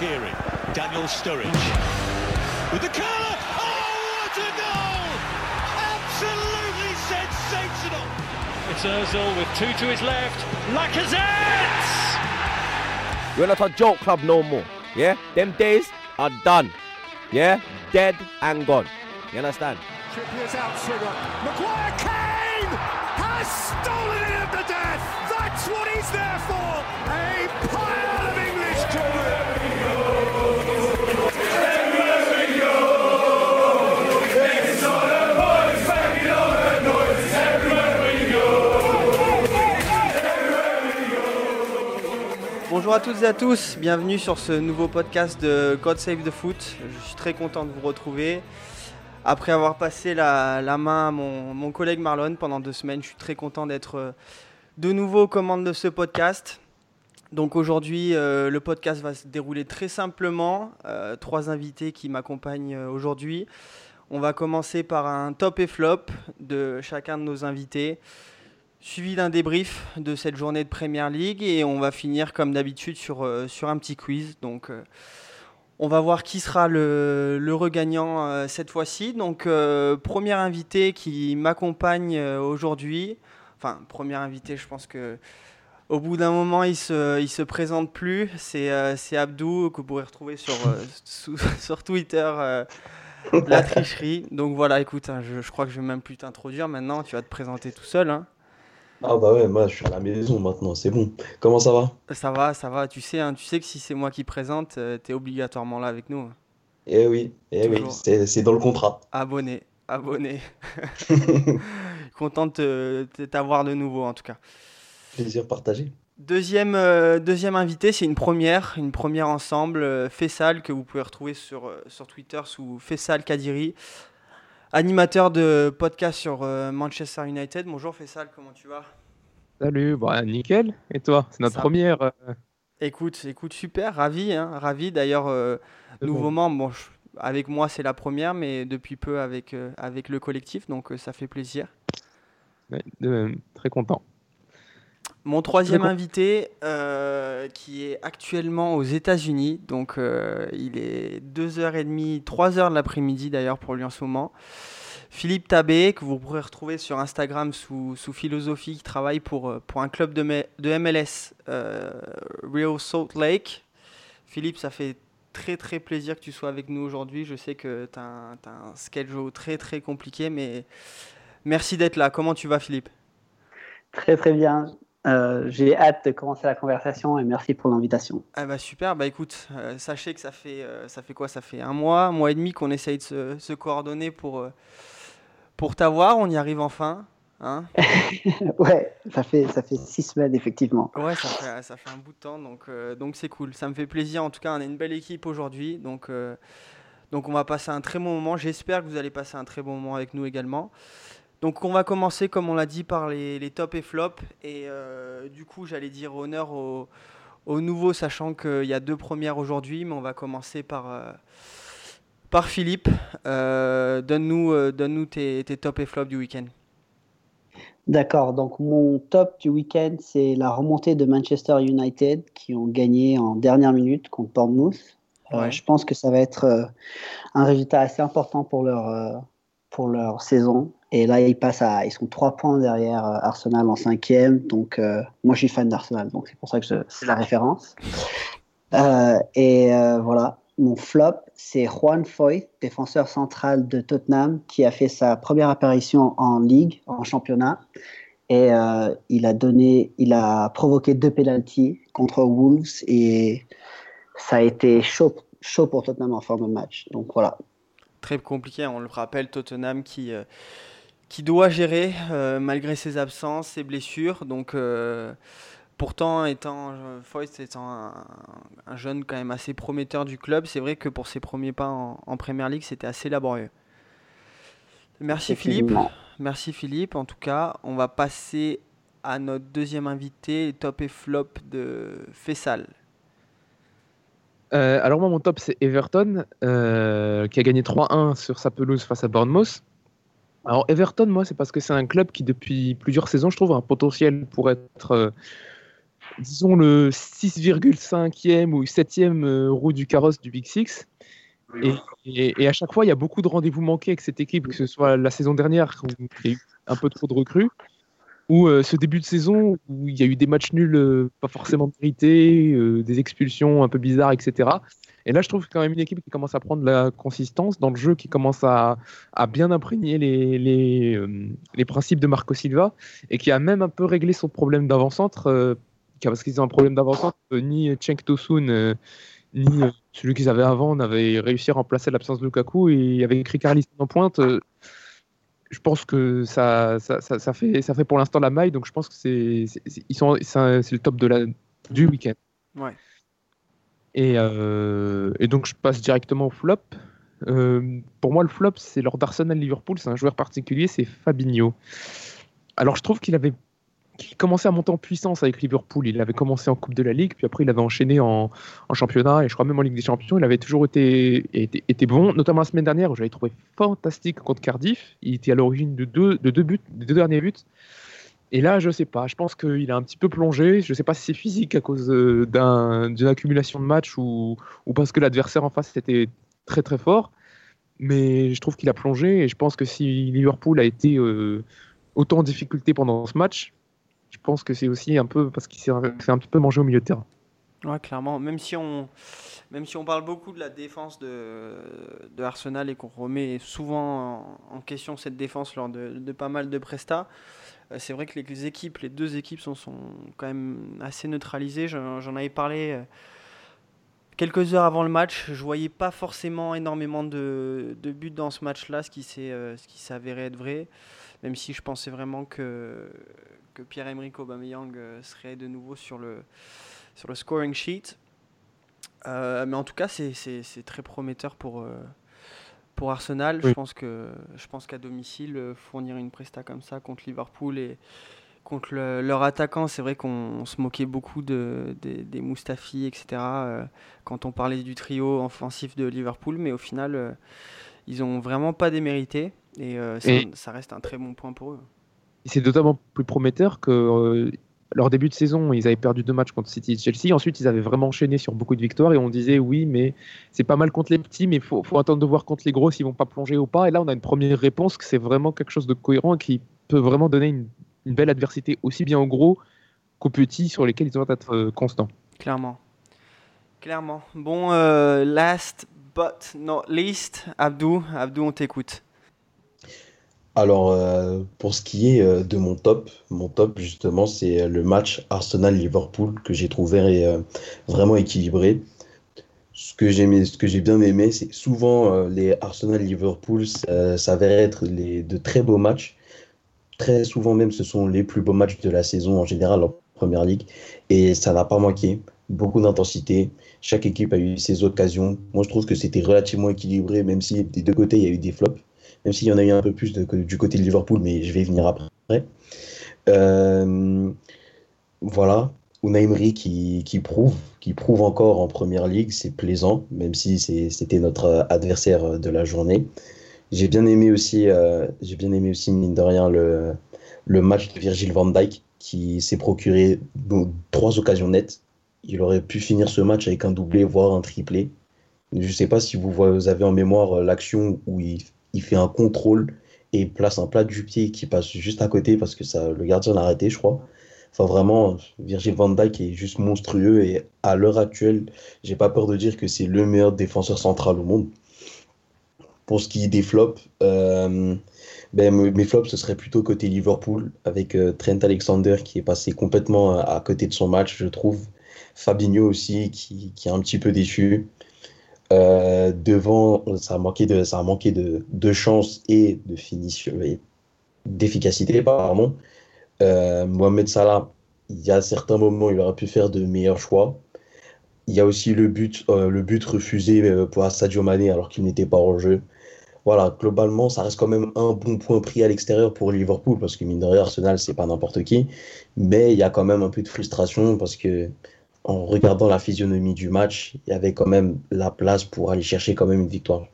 Shakiri. Daniel Sturridge. With the curler. Oh, what a goal! Absolutely sensational. It's Ozil with two to his left. Lacazette! We're not a joke club no more. Yeah? Them days are done. Yeah? Dead and gone. You understand? Trippier's outswinger. Maguire Kane has stolen it at the death. That's what he's there for. A pile Bonjour à toutes et à tous, bienvenue sur ce nouveau podcast de God Save the Foot. Je suis très content de vous retrouver. Après avoir passé la, main à mon, collègue Marlon pendant deux semaines, je suis très content d'être euh, de nouveau aux commandes de ce podcast. Donc aujourd'hui, euh, le podcast va se dérouler très simplement. Euh, trois invités qui m'accompagnent aujourd'hui. On va commencer par un top et flop de chacun de nos invités suivi d'un débrief de cette journée de Premier League et on va finir comme d'habitude sur, euh, sur un petit quiz. Donc euh, on va voir qui sera le, le regagnant euh, cette fois-ci. Donc premier invité qui m'accompagne aujourd'hui. Enfin, premier invité, je pense que au bout d'un moment, il se, il se présente plus. C'est euh, Abdou que vous pourrez retrouver sur, sur Twitter. la tricherie. Donc voilà, écoute, hein, je, je crois que je vais même plus t'introduire maintenant. Tu vas te présenter tout seul. hein. Ah bah ouais, moi je suis à la maison maintenant, c'est bon. Comment ça va? Ça va, ça va. Tu sais, hein, tu sais que si c'est moi qui présente, tu es obligatoirement là avec nous. Eh oui, eh oui, Toujours. c'est c'est dans le contrat. Abonné, abonné. Content de te- de t'avoir de nouveau en tout cas. Plaisir partagé. Deuxième, euh, deuxième invité, c'est une première, une première ensemble, euh, Fessal, que vous pouvez retrouver sur, euh, sur Twitter sous Fessal Kadiri, animateur de podcast sur euh, Manchester United. Bonjour Fessal, comment tu vas? Salut, bah, nickel. Et toi? C'est notre Ça- première. euh, Écoute, écoute, super, ravi, hein, ravi. D'ailleurs, euh, nouveau bon. membre, bon, je- avec moi c'est la première, mais depuis peu avec, euh, avec le collectif, donc euh, ça fait plaisir. Ouais, de- très content. Mon troisième invité, euh, qui est actuellement aux États-Unis, donc euh, il est 2h30, 3h de l'après-midi d'ailleurs pour lui en ce moment. Philippe Tabé, que vous pourrez retrouver sur Instagram sous, sous Philosophie, qui travaille pour, euh, pour un club de, me- de MLS, euh, Real Salt Lake. Philippe, ça fait très très plaisir que tu sois avec nous aujourd'hui. Je sais que tu as, un schedule très très compliqué, mais merci d'être là. Comment tu vas Philippe? Très très bien. Euh, J'ai hâte de commencer la conversation et merci pour l'invitation. Ah bah super, bah écoute, euh, sachez que ça fait, euh, ça fait quoi? Ça fait un mois, un mois et demi qu'on essaye de se, se coordonner pour, pour t'avoir, on y arrive enfin. Hein? Ouais, ça fait, ça fait six semaines effectivement. ouais, ça fait, ça fait un bout de temps, donc donc c'est cool. Ça me fait plaisir, en tout cas, on a une belle équipe aujourd'hui, donc, donc on va passer un très bon moment. J'espère que vous allez passer un très bon moment avec nous également. Donc on va commencer, comme on l'a dit, par les, les tops et flops. Et euh, du coup, j'allais dire honneur aux, aux nouveaux, sachant qu'il y a deux premières aujourd'hui, mais on va commencer par, euh, par Philippe. Euh, donne-nous donne-nous tes, tes tops et flops du week-end. D'accord, donc mon top du week-end, c'est la remontée de Manchester United qui ont gagné en dernière minute contre Bournemouth. Ouais. je pense que ça va être un résultat assez important pour leur, pour leur saison. Et là, ils passent à, ils sont trois points derrière euh, Arsenal en cinquième. Donc, euh, moi, je suis fan d'Arsenal, donc c'est pour ça que c'est la référence. Euh, et voilà, mon flop, c'est Juan Foyth, défenseur central de Tottenham, qui a fait sa première apparition en Ligue, en championnat. Et il a donné, il a provoqué deux pénalties contre Wolves et ça a été chaud, chaud pour Tottenham en fin de match. Donc voilà. Très compliqué, on le rappelle, Tottenham qui, qui doit gérer euh, malgré ses absences, ses blessures. Donc, euh, pourtant, étant euh, Foyt étant un, un jeune quand même assez prometteur du club, c'est vrai que pour ses premiers pas en, en Premier League, c'était assez laborieux. Merci Philippe. Merci Philippe. En tout cas, on va passer à notre deuxième invité, top et flop de Fessal. Euh, alors moi, mon top, c'est Everton, euh, qui a gagné 3-1 sur sa pelouse face à Bournemouth. Alors Everton, moi, c'est parce que c'est un club qui, depuis plusieurs saisons, je trouve, a un potentiel pour être euh, disons, le 6,5e ou 7e euh, roue du carrosse du Big Six. Et, et- et à chaque fois, il y a beaucoup de rendez-vous manqués avec cette équipe, que ce soit la saison dernière, où il y a eu un peu trop de recrues, ou euh, ce début de saison où il y a eu des matchs nuls pas forcément mérités, des expulsions un peu bizarres, etc. Et là, je trouve quand même une équipe qui commence à prendre de la consistance dans le jeu, qui commence à, bien imprégner euh, les principes de Marco Silva, et qui a même un peu réglé son problème d'avant-centre, euh, parce qu'ils ont un problème d'avant-centre, euh, ni Cenk Tosun, euh, ni celui qu'ils avaient avant n'avait réussi à remplacer l'absence de Lukaku, et avec Ricardisson en pointe, je pense que ça, fait, pour l'instant la maille, donc je pense que c'est le top de la, du week-end. Ouais. Et, euh, et donc je passe directement au flop. Euh, pour moi, le flop, c'est lors d'Arsenal-Liverpool, c'est un joueur particulier, c'est Fabinho. Alors je trouve qu'il avait qu'il commençait à monter en puissance avec Liverpool. Il avait commencé en Coupe de la Ligue, puis après il avait enchaîné en, championnat et je crois même en Ligue des Champions. Il avait toujours été, été, été bon, notamment la semaine dernière où j'avais trouvé fantastique contre Cardiff. Il était à l'origine de deux, de deux buts, des deux derniers buts. Et là, je sais pas. Je pense qu'il a un petit peu plongé. Je sais pas si c'est physique à cause euh, d'un- d'une accumulation de matchs ou, parce que l'adversaire en face était très très fort. Mais je trouve qu'il a plongé et je pense que si Liverpool a été euh, autant en difficulté pendant ce match, je pense que c'est aussi un peu parce qu'il s'est un petit peu manger au milieu de terrain. Ouais, clairement. Même si on, même si on parle beaucoup de la défense de, de Arsenal et qu'on remet souvent en, question cette défense lors de, de pas mal de prestats, c'est vrai que les, équipes, les deux équipes sont, quand même assez neutralisées. J'en avais parlé euh, quelques heures avant le match. Je voyais pas forcément énormément de, buts dans ce match-là, ce qui s'est euh, ce qui s'est avéré être vrai. Même si je pensais vraiment que, Pierre-Emerick Aubameyang euh, serait de nouveau sur le, sur le scoring sheet. Euh, mais en tout cas, c'est- très prometteur pour, euh, pour Arsenal. Je pense que je pense qu'à domicile, euh, fournir une presta comme ça contre Liverpool et contre le- leur attaquant, c'est vrai qu'on se moquait beaucoup de, des- des Mustafi, etc. euh, quand on parlait du trio offensif de Liverpool, mais au final, euh, ils ont vraiment pas démérité et, euh, ça, Et- ça reste un très bon point pour eux. C'est notamment plus prometteur que leur début de saison, ils avaient perdu deux matchs contre City et Chelsea. Ensuite, ils avaient vraiment enchaîné sur beaucoup de victoires et on disait oui, mais c'est pas mal contre les petits, mais il faut, faut attendre de voir contre les gros s'ils vont pas plonger ou pas. Et là, on a une première réponse que c'est vraiment quelque chose de cohérent et qui peut vraiment donner une, belle adversité aussi bien aux gros qu'aux petits sur lesquels ils doivent être euh, constants. Clairement. Clairement. Bon, euh, last but not least, Abdou, Abdou, on t'écoute. Alors, euh, pour ce qui est euh, de mon top, mon top justement, c'est euh, le match Arsenal-Liverpool que j'ai trouvé vraiment équilibré. Ce que j'ai bien aimé, c'est souvent les Arsenal-Liverpool ça s'avère être de très beaux matchs. Très souvent même, ce sont les plus beaux matchs de la saison en général en Première Ligue. Et ça n'a pas manqué. Beaucoup d'intensité. Chaque équipe a eu ses occasions. Moi, je trouve que c'était relativement équilibré, même si des deux côtés, il y a eu des flops même s'il y en a eu un peu plus du côté de Liverpool, mais je vais y venir après. Euh, voilà, Unai qui, qui prouve, qui prouve encore en Première Ligue, c'est plaisant, même si c'était notre adversaire de la journée. J'ai bien aimé aussi, euh, j'ai bien aimé aussi mine de rien le, le match de Virgil van Dijk qui s'est procuré trois occasions nettes. Il aurait pu finir ce match avec un doublé, voire un triplé. Je ne sais pas si vous avez en mémoire euh, l'action où il, il fait un contrôle et place un plat du pied qui passe juste à côté parce que ça, le gardien l'a arrêté, je crois. Enfin, vraiment, Virgil van Dijk est juste monstrueux et à l'heure actuelle, j'ai pas peur de dire que c'est le meilleur défenseur central au monde. Pour ce qui est des flops, euh, ben, me- mes flops, ce serait plutôt côté Liverpool avec euh, Trent Alexander qui est passé complètement à, à côté de son match, je trouve. Fabinho aussi qui, qui est un petit peu déçu. Euh, devant, ça a manqué de, ça a manqué de, de chance et de finition, et d'efficacité, pardon. Euh, Mohamed Salah, il y a certains moments, il aurait pu faire de meilleurs choix. Il y a aussi le but, euh, le but refusé euh, pour Sadio Mané alors qu'il n'était pas en jeu. Voilà, globalement, ça reste quand même un bon point pris à l'extérieur pour Liverpool parce que mine de rien, Arsenal, c'est pas n'importe qui. Mais il y a quand même un peu de frustration parce que en regardant la physionomie du match, il y avait quand même la place pour aller chercher quand même une victoire.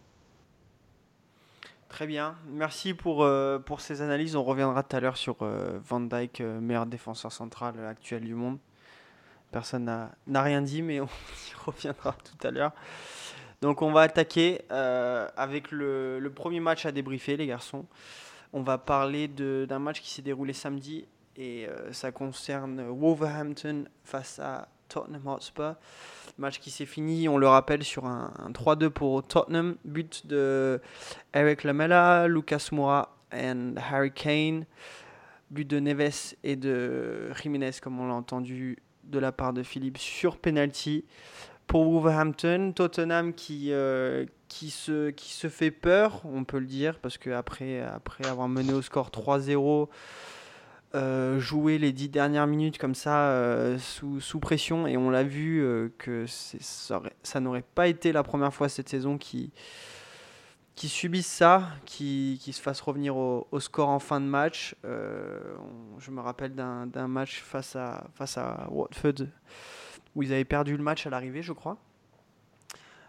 Très bien. Merci pour, euh, pour ces analyses. On reviendra tout à l'heure sur euh, Van Dijk, euh, meilleur défenseur central actuel du monde. personne n'a- rien dit, mais on y reviendra tout à l'heure. Donc on va attaquer avec le, le premier match à débriefer, les garçons. On va parler d'un match qui s'est déroulé samedi et ça concerne Wolverhampton face à Tottenham Hotspur. Match qui s'est fini, on le rappelle, sur un, un 3-2 pour Tottenham. But de Eric Lamela, Lucas Moura et Harry Kane. But de Neves et de Jiménez, comme on l'a entendu de la part de Philippe, sur penalty. Pour Wolverhampton, Tottenham qui, euh, qui, se, qui se fait peur, on peut le dire, parce qu'après après avoir mené au score 3-0, euh, jouer les dix dernières minutes comme ça euh, sous, sous pression et on l'a vu euh, que ça, aurait- ça n'aurait pas été la première fois cette saison qui, qui subissent ça, qui, se fassent revenir au, score en fin de match. Je me rappelle d'un match face à, face à Watford où ils avaient perdu le match à l'arrivée, je crois.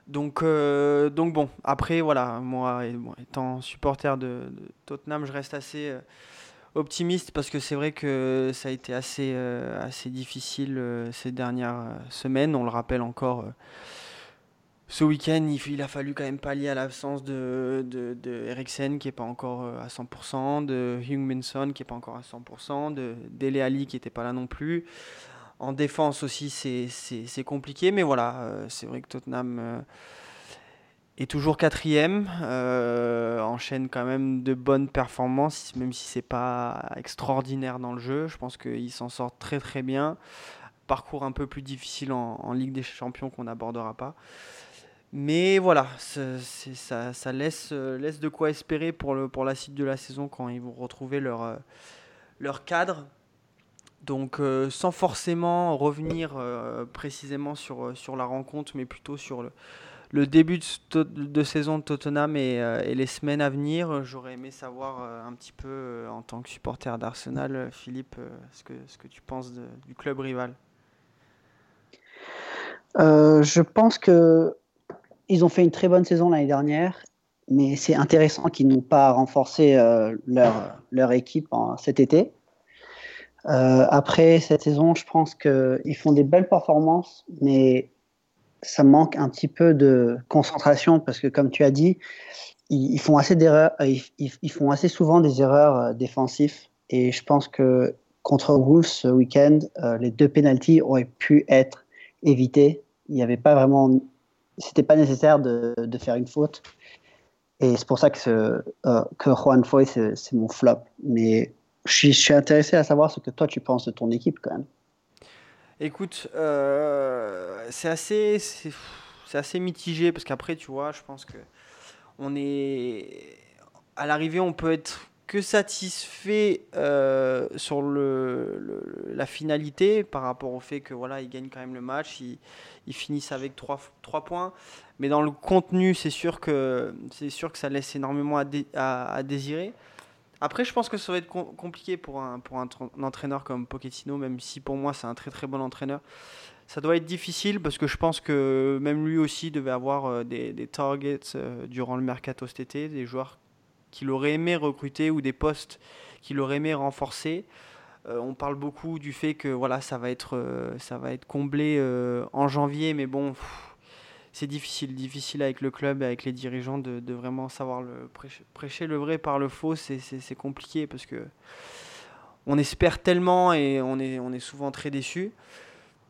Donc, donc bon, après voilà, moi étant supporter de, Tottenham, je reste assez optimiste parce que c'est vrai que ça a été assez, euh, assez difficile euh, ces dernières euh, semaines. On le rappelle encore, ce week-end, il, a fallu quand même pallier à l'absence de, de, de qui n'est pas encore à 100%, de Heung-Min qui n'est pas encore à 100%, de Dele Ali qui n'était pas là non plus. En défense aussi, c'est- compliqué, mais voilà, c'est vrai que Tottenham est toujours quatrième, euh, enchaîne quand même de bonnes performances, même si c'est pas extraordinaire dans le jeu. Je pense qu'ils s'en sortent très très bien. Parcours un peu plus difficile en, Ligue des Champions qu'on n'abordera pas. Mais voilà, ça, euh, laisse de quoi espérer pour, pour la suite de la saison quand ils vont retrouver leur, euh, leur cadre. Donc sans forcément revenir précisément sur, sur la rencontre, mais plutôt sur le, le début de, saison de Tottenham et, euh, et les semaines à venir, j'aurais aimé savoir euh, un petit peu euh, en tant que supporter d'Arsenal, Philippe, ce, que, ce que tu penses du club rival. Je pense que ils ont fait une très bonne saison l'année dernière, mais c'est intéressant qu'ils n'ont pas renforcé leur, leur équipe cet été. Après cette saison, je pense qu'ils font des belles performances, mais ça manque un petit peu de concentration parce que, comme tu as dit, ils, font assez d'erreurs, euh, ils, font assez souvent des erreurs euh, défensives. Et je pense que contre Wolves ce week-end, euh, les deux penalties auraient pu être évités. Il n'y avait pas vraiment, c'était pas nécessaire de, faire une faute. Et c'est pour ça que, ce, Juan Foy, c'est mon flop. Mais je suis intéressé à savoir ce que toi tu penses de ton équipe quand même. Écoute, euh, c'est assez, c'est assez mitigé parce qu'après, tu vois, je pense que on est à l'arrivée, on peut être que satisfait euh, sur le, la finalité par rapport au fait que voilà, ils gagnent quand même le match, ils, finissent avec 3, points. Mais dans le contenu, c'est sûr que c'est sûr que ça laisse énormément à désirer. Après, je pense que ça va être com- compliqué pour un, pour un, tr- un entraîneur comme Pochettino, même si pour moi c'est un très très bon entraîneur. Ça doit être difficile parce que je pense que même lui aussi devait avoir euh, des, des targets euh, durant le mercato cet été, des joueurs qu'il aurait aimé recruter ou des postes qu'il aurait aimé renforcer. Euh, on parle beaucoup du fait que voilà, ça va être, ça va être comblé en janvier, mais bon, c'est difficile, difficile avec le club, et avec les dirigeants de, vraiment savoir prêcher, le vrai par le faux, c'est, compliqué parce que on espère tellement et on est, souvent très déçu.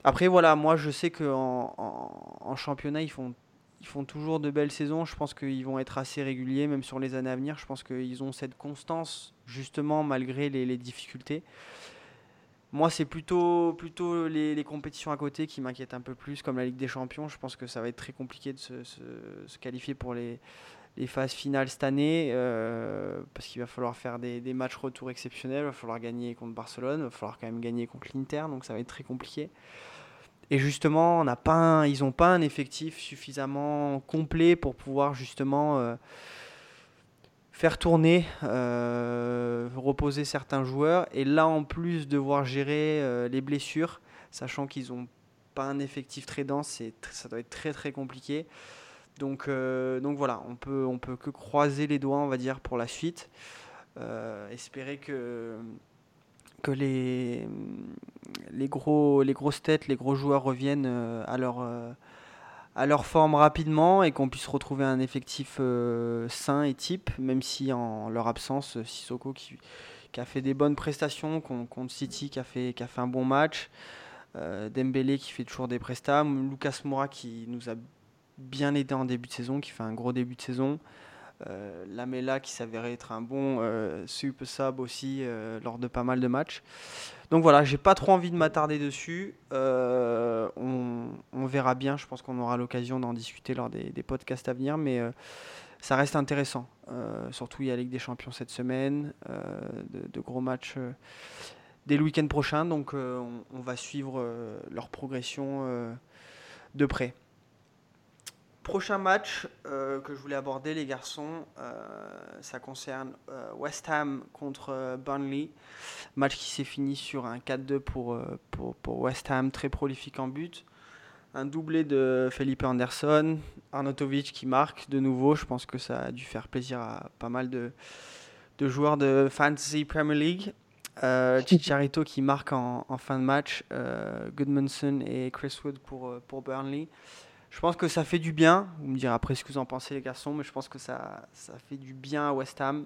Après voilà, moi je sais qu'en en, en championnat ils font, toujours de belles saisons. Je pense qu'ils vont être assez réguliers, même sur les années à venir. Je pense qu'ils ont cette constance justement malgré les difficultés. Moi, c'est plutôt, plutôt les, compétitions à côté qui m'inquiètent un peu plus, comme la Ligue des Champions. Je pense que ça va être très compliqué de se, qualifier pour les, les phases finales cette année, euh, parce qu'il va falloir faire des, des matchs retour exceptionnels, il va falloir gagner contre Barcelone, il va falloir quand même gagner contre l'Inter, donc ça va être très compliqué. Et justement, on pas ils n'ont pas un effectif suffisamment complet pour pouvoir justement euh, faire tourner, euh, reposer certains joueurs. Et là, en plus, devoir gérer euh, les blessures, sachant qu'ils n'ont pas un effectif très dense, ça doit être très très compliqué. Donc, euh, donc voilà, on peut, on peut que croiser les doigts, on va dire, pour la suite. Espérer que, que les, les, gros, les grosses têtes, les gros joueurs reviennent à leur, à leur forme rapidement et qu'on puisse retrouver un effectif euh, sain et type, même si en leur absence, Sissoko qui, a fait des bonnes prestations contre City, qui a fait, qui a fait un bon match, Dembélé qui fait toujours des prestats, Lucas Moura qui nous a bien aidé en début de saison, qui fait un gros début de saison. Euh, Lamela qui s'avérait être un bon euh, sub aussi euh, lors de pas mal de matchs. Donc voilà, j'ai pas trop envie de m'attarder dessus. On, verra bien, je pense qu'on aura l'occasion d'en discuter lors des, podcasts à venir, mais ça reste intéressant. surtout il y a la Ligue des Champions cette semaine, de, gros matchs dès le week-end prochain, donc on, on, va suivre leur progression de près. Prochain match euh, que je voulais aborder, les garçons, euh, ça concerne euh, West Ham contre Burnley. Match qui s'est fini sur un 4-2 pour, pour, West Ham, très prolifique en but. Un doublé de Felipe Anderson, Arnautovic qui marque de nouveau. Je pense que ça a dû faire plaisir à pas mal de, de joueurs de Fantasy Premier League. Chicharito qui marque en, en fin de match. Goodmanson et Chris Wood pour, pour Burnley. Je pense que ça fait du bien. Vous me direz après ce que vous en pensez, les garçons, mais je pense que ça, ça fait du bien à West Ham.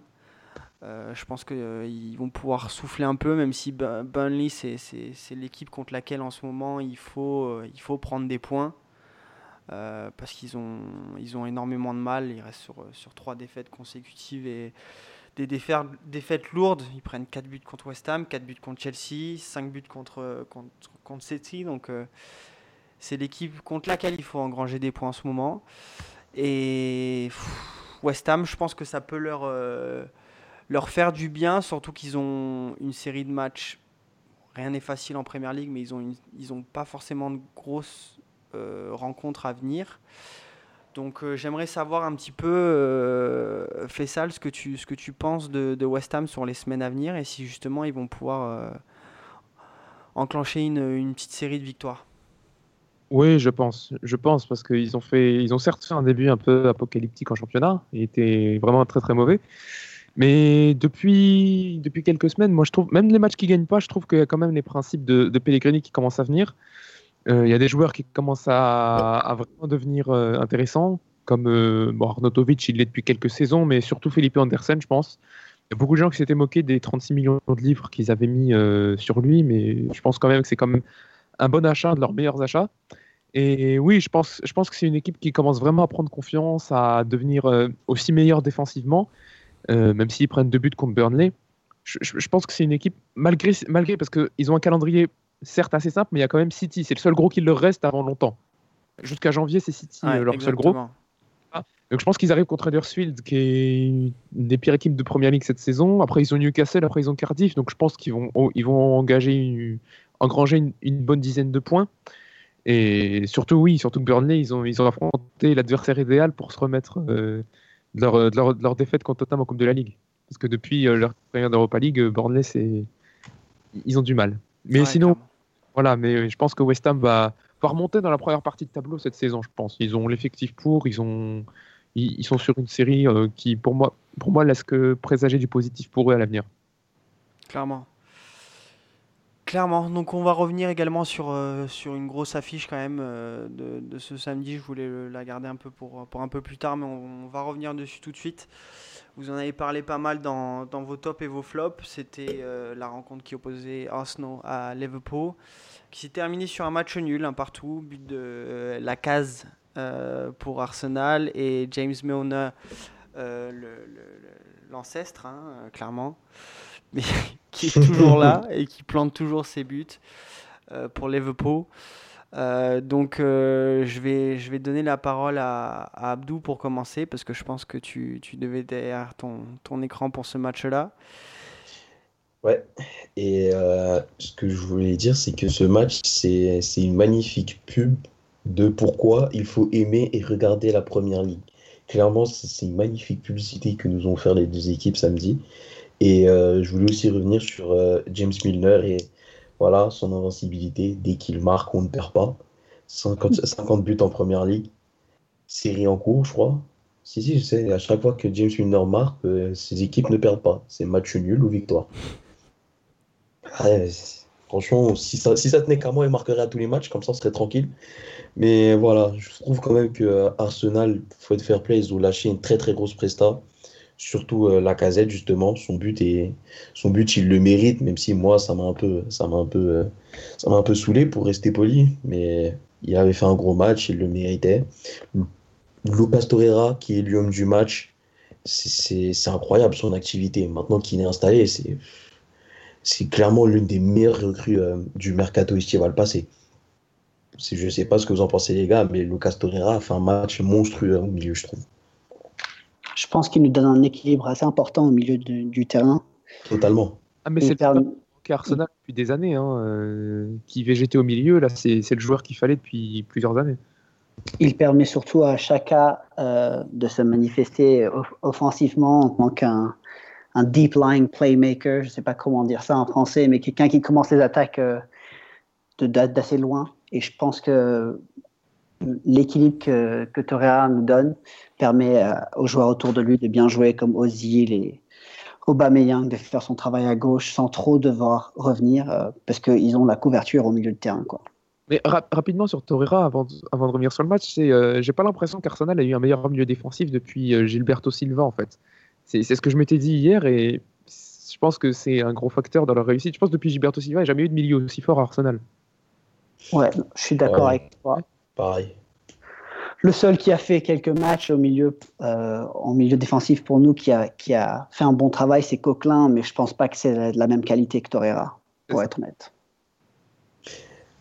Euh, je pense qu'ils euh, vont pouvoir souffler un peu, même si Burnley, c'est l'équipe contre laquelle en ce moment il faut, euh, il faut prendre des points. parce qu'ils ont, ils ont énormément de mal. Ils restent sur, sur trois défaites consécutives et des défaites, défaites lourdes. Ils prennent 4 buts contre West Ham, 4 buts contre Chelsea, 5 buts contre, contre, contre City. Donc c'est l'équipe contre laquelle il faut engranger des points en ce moment. Et West Ham, je pense que ça peut leur, euh, leur faire du bien, surtout qu'ils ont une série de matchs. Rien n'est facile en Première League, mais ils n'ont ils pas forcément de grosses euh, rencontres à venir. Donc euh, j'aimerais savoir un petit peu, Fessal, ce que tu, penses de, West Ham sur les semaines à venir et si justement ils vont pouvoir enclencher une petite série de victoires. Oui, je pense. Je pense parce qu'ils ont fait, ils ont certes fait un début un peu apocalyptique en championnat. Ils étaient vraiment très très mauvais. Mais depuis, depuis quelques semaines, moi je trouve, même les matchs qui gagnent pas, je trouve qu'il y a quand même les principes de, Pellegrini qui commencent à venir. Euh, il y a des joueurs qui commencent à, vraiment devenir euh, intéressants, comme euh, il l'est depuis quelques saisons, mais surtout Felipe Andersen, je pense. Il y a beaucoup de gens qui s'étaient moqués des 36 millions de livres qu'ils avaient mis sur lui, mais je pense quand même que c'est quand même un bon achat, de leurs meilleurs achats. Et oui, je pense, je pense que c'est une équipe qui commence vraiment à prendre confiance, à devenir euh, aussi meilleure défensivement, euh, même s'ils prennent deux buts contre Burnley. Je, pense que c'est une équipe, malgré, malgré parce qu'ils ont un calendrier certes assez simple, mais il y a quand même City. C'est le seul gros qui leur reste avant longtemps. Jusqu'à janvier, c'est City, euh, leur seul gros. Donc je pense qu'ils arrivent contre Huddersfield, qui est une des pires équipes de Première Ligue cette saison. Après, ils ont Newcastle, après, ils ont Cardiff. Donc je pense qu'ils vont, oh, ils vont engager une, engranger une, bonne dizaine de points. Et surtout, oui, surtout que Burnley, ils ont, ils ont affronté l'adversaire idéal pour se remettre euh, de, leur, de, leur, défaite contre Tottenham en Coupe de la Ligue. Parce que depuis euh, leur période d'Europa League, Burnley, c'est... ils ont du mal. Mais sinon, voilà, mais je pense que West Ham va, va remonter dans la première partie de tableau cette saison, je pense. Ils ont l'effectif pour, ils, ont, ils, sont sur une série euh, qui, pour moi, pour moi, laisse que présager du positif pour eux à l'avenir. Clairement. Clairement, donc on va revenir également sur, euh, une grosse affiche quand même euh, de, ce samedi. Je voulais la garder un peu pour, un peu plus tard, mais on, va revenir dessus tout de suite. Vous en avez parlé pas mal dans, vos tops et vos flops. C'était euh, la rencontre qui opposait Arsenal à Liverpool, qui s'est terminée sur un match nul, un partout, but de la case pour Arsenal et James Milner, l'ancestre, hein, clairement mais qui est toujours là et qui plante toujours ses buts euh, pour Liverpool. Euh, donc euh, je, vais, je vais donner la parole à, Abdou pour commencer parce que je pense que tu, tu devais derrière ton, ton écran pour ce match-là. Ouais, et ce que je voulais dire, c'est que ce match, c'est une magnifique pub de pourquoi il faut aimer et regarder la première ligue. Clairement, c'est une magnifique publicité que nous ont fait les deux équipes samedi. Et euh, je voulais aussi revenir sur euh, James Milner et voilà, son invincibilité. Dès qu'il marque, on ne perd pas. 50, 50 buts en première ligue. Série en cours, je crois. Si, si, je sais, à chaque fois que James Milner marque, euh, ses équipes ne perdent pas. C'est match nul ou victoire. Ouais, franchement, si ça, si ça tenait qu'à moi, il marquerait à tous les matchs, comme ça on serait tranquille. Mais voilà, je trouve quand même que Arsenal, faut être fair play, ils ont lâché une très très grosse presta. Surtout euh, la casette, justement. Son but, est, son but, il le mérite, même si moi, ça m'a un peu, ça m'a un peu, euh, ça m'a un peu saoulé pour rester poli. Mais il avait fait un gros match, il le méritait. Lucas Torreira, qui est l'homme du match, c'est- incroyable son activité. Maintenant qu'il est installé, c'est c'est clairement l'une des meilleures recrues euh, du mercato estival passé. Je sais pas ce que vous en pensez, les gars, mais Lucas Torreira a fait un match monstrueux au milieu, je trouve. Je pense qu'il nous donne un équilibre assez important au milieu du, du terrain. Totalement. Ah, mais c'est le permet- problème qu'Arsenal depuis des années, hein, euh, qui végétait au milieu. Là, c'est le joueur qu'il fallait depuis plusieurs années. Il permet surtout à Chaka euh, de se manifester off- offensivement en tant qu'un un deep lying playmaker. Je ne sais pas comment dire ça en français, mais quelqu'un qui commence les attaques euh, d'assez loin. Et je pense que l'équilibre que, que Torreira nous donne permet euh, aux joueurs autour de lui de bien jouer comme Ozil et Aubameyang de faire son travail à gauche sans trop devoir revenir euh, parce qu'ils ont la couverture au milieu de terrain. Quoi. Mais ra- rapidement sur Torreira, avant de, avant de revenir sur le match, c'est, euh, j'ai pas l'impression qu'Arsenal a eu un meilleur milieu défensif depuis euh, Gilberto Silva en fait. C'est c'est ce que je m'étais dit hier et je pense que c'est un gros facteur dans leur réussite. Je pense que depuis Gilberto Silva, il n'y a jamais eu de milieu aussi fort à Arsenal. Ouais, je suis d'accord Ouais. avec toi. Pareil. Le seul qui a fait quelques matchs au milieu, euh, en milieu défensif pour nous, qui a, qui a fait un bon travail, c'est Coquelin, mais je pense pas que c'est de la même qualité que Torreira, pour être honnête.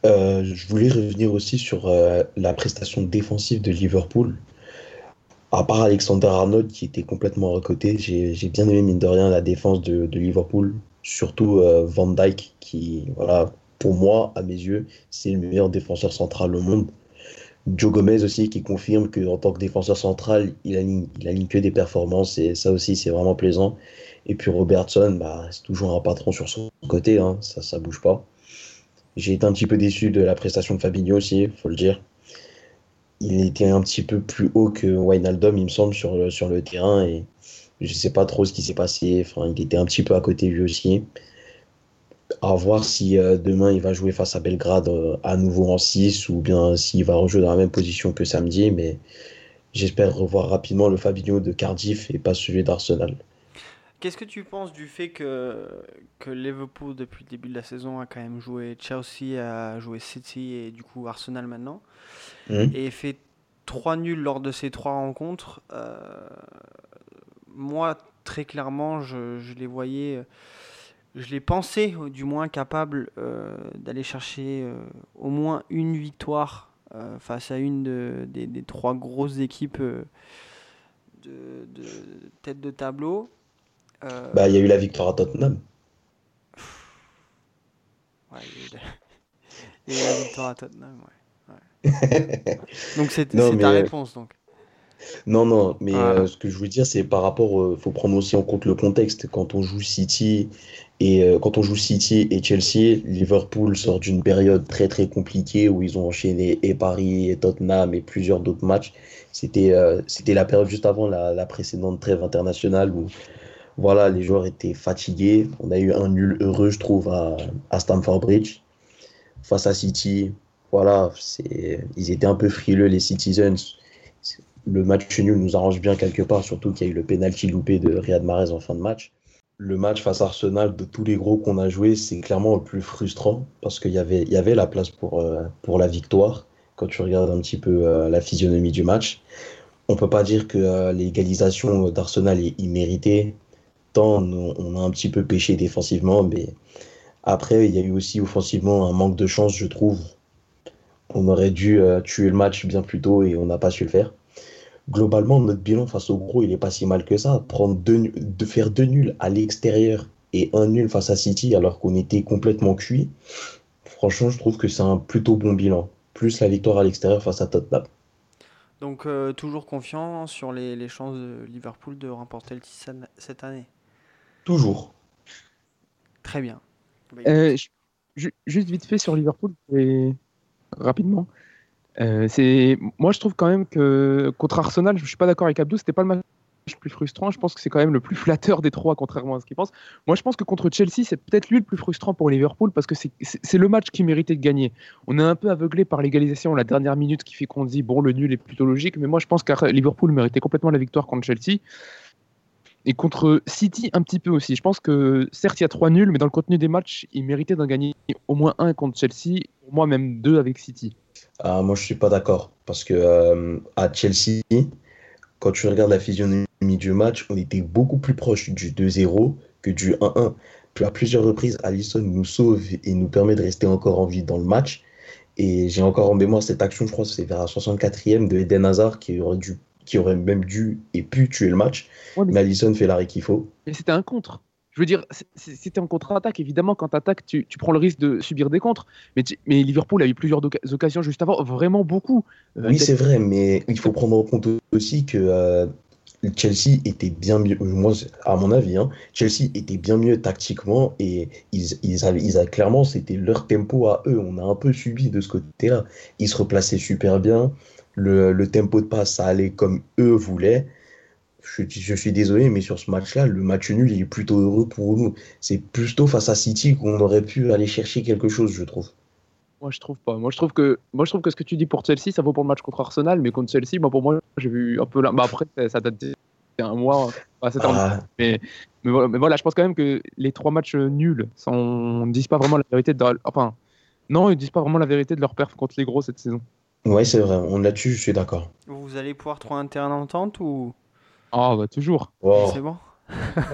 Euh, je voulais revenir aussi sur euh, la prestation défensive de Liverpool. À part Alexander Arnold qui était complètement recoté, j'ai j'ai bien aimé, mine de rien, la défense de, de Liverpool. Surtout euh, Van Dijk qui, voilà, pour moi, à mes yeux, c'est le meilleur défenseur central au monde. Joe Gomez aussi qui confirme qu'en tant que défenseur central, il aligne, il que des performances et ça aussi, c'est vraiment plaisant. Et puis Robertson, bah, c'est toujours un patron sur son côté, hein, ça, ça bouge pas. J'ai été un petit peu déçu de la prestation de Fabinho aussi, faut le dire. Il était un petit peu plus haut que Wijnaldum, il me semble, sur le, terrain. Et je sais pas trop ce qui s'est passé. Il était un petit peu à côté lui aussi. À voir si euh, demain il va jouer face à Belgrade euh, à nouveau en 6 ou bien s'il va rejouer dans la même position que samedi. Mais j'espère revoir rapidement le Fabinho de Cardiff et pas celui d'Arsenal. Qu'est-ce que tu penses du fait que, que Liverpool, depuis le début de la saison, a quand même joué Chelsea, a joué City et du coup Arsenal maintenant, Mhm. et fait trois nuls lors de ces trois rencontres euh, Moi, très clairement, je, je les voyais, je les pensais euh, du moins capables euh, d'aller chercher euh, au moins une victoire face à une de- des, des trois grosses équipes de, de tête de tableau. Bah, il y a eu la victoire à Tottenham. Ouais, il y a eu la- il victoire à Tottenham, ouais. ouais. Donc c'est c'est ta mais- réponse donc. Non, non, mais euh, ce que je veux dire, c'est par rapport, euh, faut prendre aussi en compte le contexte. Quand on joue City et euh, quand on joue City et Chelsea, Liverpool sort d'une période très très compliquée où ils ont enchaîné et Paris et Tottenham et plusieurs d'autres matchs. C'était euh, la période juste avant la, précédente trêve internationale où voilà, les joueurs étaient fatigués. On a eu un nul heureux, je trouve, à, Stamford Bridge face à City. Voilà, ils étaient un peu frileux les Citizens le match nul nous arrange bien quelque part, surtout qu'il y a eu le penalty loupé de Riyad Mahrez en fin de match. Le match face à Arsenal, de tous les gros qu'on a joué, c'est clairement le plus frustrant parce qu'il y avait, la place pour, euh, pour la victoire quand tu regardes un petit peu euh, la physionomie du match. On peut pas dire que euh, l'égalisation d'Arsenal est imméritée, tant on, a un petit peu pêché défensivement, mais après, il y a eu aussi offensivement un manque de chance, je trouve. On aurait dû tuer le match bien plus tôt et on n'a pas su le faire globalement, notre bilan face au gros, il est pas si mal que ça. Prendre deux, de faire deux nuls à l'extérieur et un nul face à City alors qu'on était complètement cuit, franchement, je trouve que c'est un plutôt bon bilan. Plus la victoire à l'extérieur face à Tottenham. Donc euh, toujours confiant sur les, les chances de Liverpool de remporter le titre cette- année. Toujours. Très bien. Euh, ju- ju- juste vite fait sur Liverpool, et rapidement. Euh, c'est moi je trouve quand même que contre Arsenal, je suis pas d'accord avec Abdou, c'était pas le match plus frustrant. Je pense que c'est quand même le plus flatteur des trois, contrairement à ce qu'ils pensent. Moi, je pense que contre Chelsea, c'est peut-être lui le plus frustrant pour Liverpool parce que c'est le match qui méritait de gagner. On est un peu aveuglé par l'égalisation la dernière minute qui fait qu'on dit bon, le nul est plutôt logique, mais moi, je pense que Liverpool méritait complètement la victoire contre Chelsea. Et contre City, un petit peu aussi. Je pense que certes, il y a trois nuls, mais dans le contenu des matchs, il méritait d'en gagner au moins un contre Chelsea, au moins même deux avec City. Ah, moi, je suis pas d'accord. Parce que euh, à Chelsea, quand tu regardes la physionomie du match, on était beaucoup plus proche du 2-0 que du 1-1. Puis à plusieurs reprises, Allison nous sauve et nous permet de rester encore en vie dans le match. Et j'ai encore en mémoire cette action, je crois que c'est vers la 64e de Eden Hazard qui aurait, dû, qui aurait même dû et pu tuer le match. mais, Allison fait l'arrêt qu'il faut. Mais c'était un contre. Je veux dire, c'était en contre-attaque. Évidemment, quand tu attaques, tu, prends le risque de subir des contres. Mais, mais Liverpool a eu plusieurs occasions juste avant, vraiment beaucoup. Euh, oui, c'est vrai, mais il faut prendre en compte aussi que euh, Chelsea était bien mieux, moi, à mon avis, hein, Chelsea était bien mieux tactiquement et ils, ils avaient, ils avaient clairement, c'était leur tempo à eux. On a un peu subi de ce côté-là. Ils se replaçaient super bien. Le, le tempo de passe, ça allait comme eux voulaient je, suis désolé, mais sur ce match-là, le match nul, il est plutôt heureux pour nous. C'est plutôt face à City qu'on aurait pu aller chercher quelque chose, je trouve. Moi, je trouve pas. Moi, je trouve que, moi, je trouve que ce que tu dis pour Chelsea, ça vaut pour le match contre Arsenal, mais contre Chelsea, moi, pour moi, j'ai vu un peu là. Bah, après, ça date d'un mois. Ah. mais, mais, voilà, je pense quand même que les trois matchs nuls ne disent pas vraiment la vérité de. Enfin, non, ils disent pas vraiment la vérité de leur perf contre les gros cette saison. Ouais, c'est vrai. On là-dessus, je suis d'accord. Vous allez pouvoir trouver un terrain d'entente ou Oh, bah toujours. C'est bon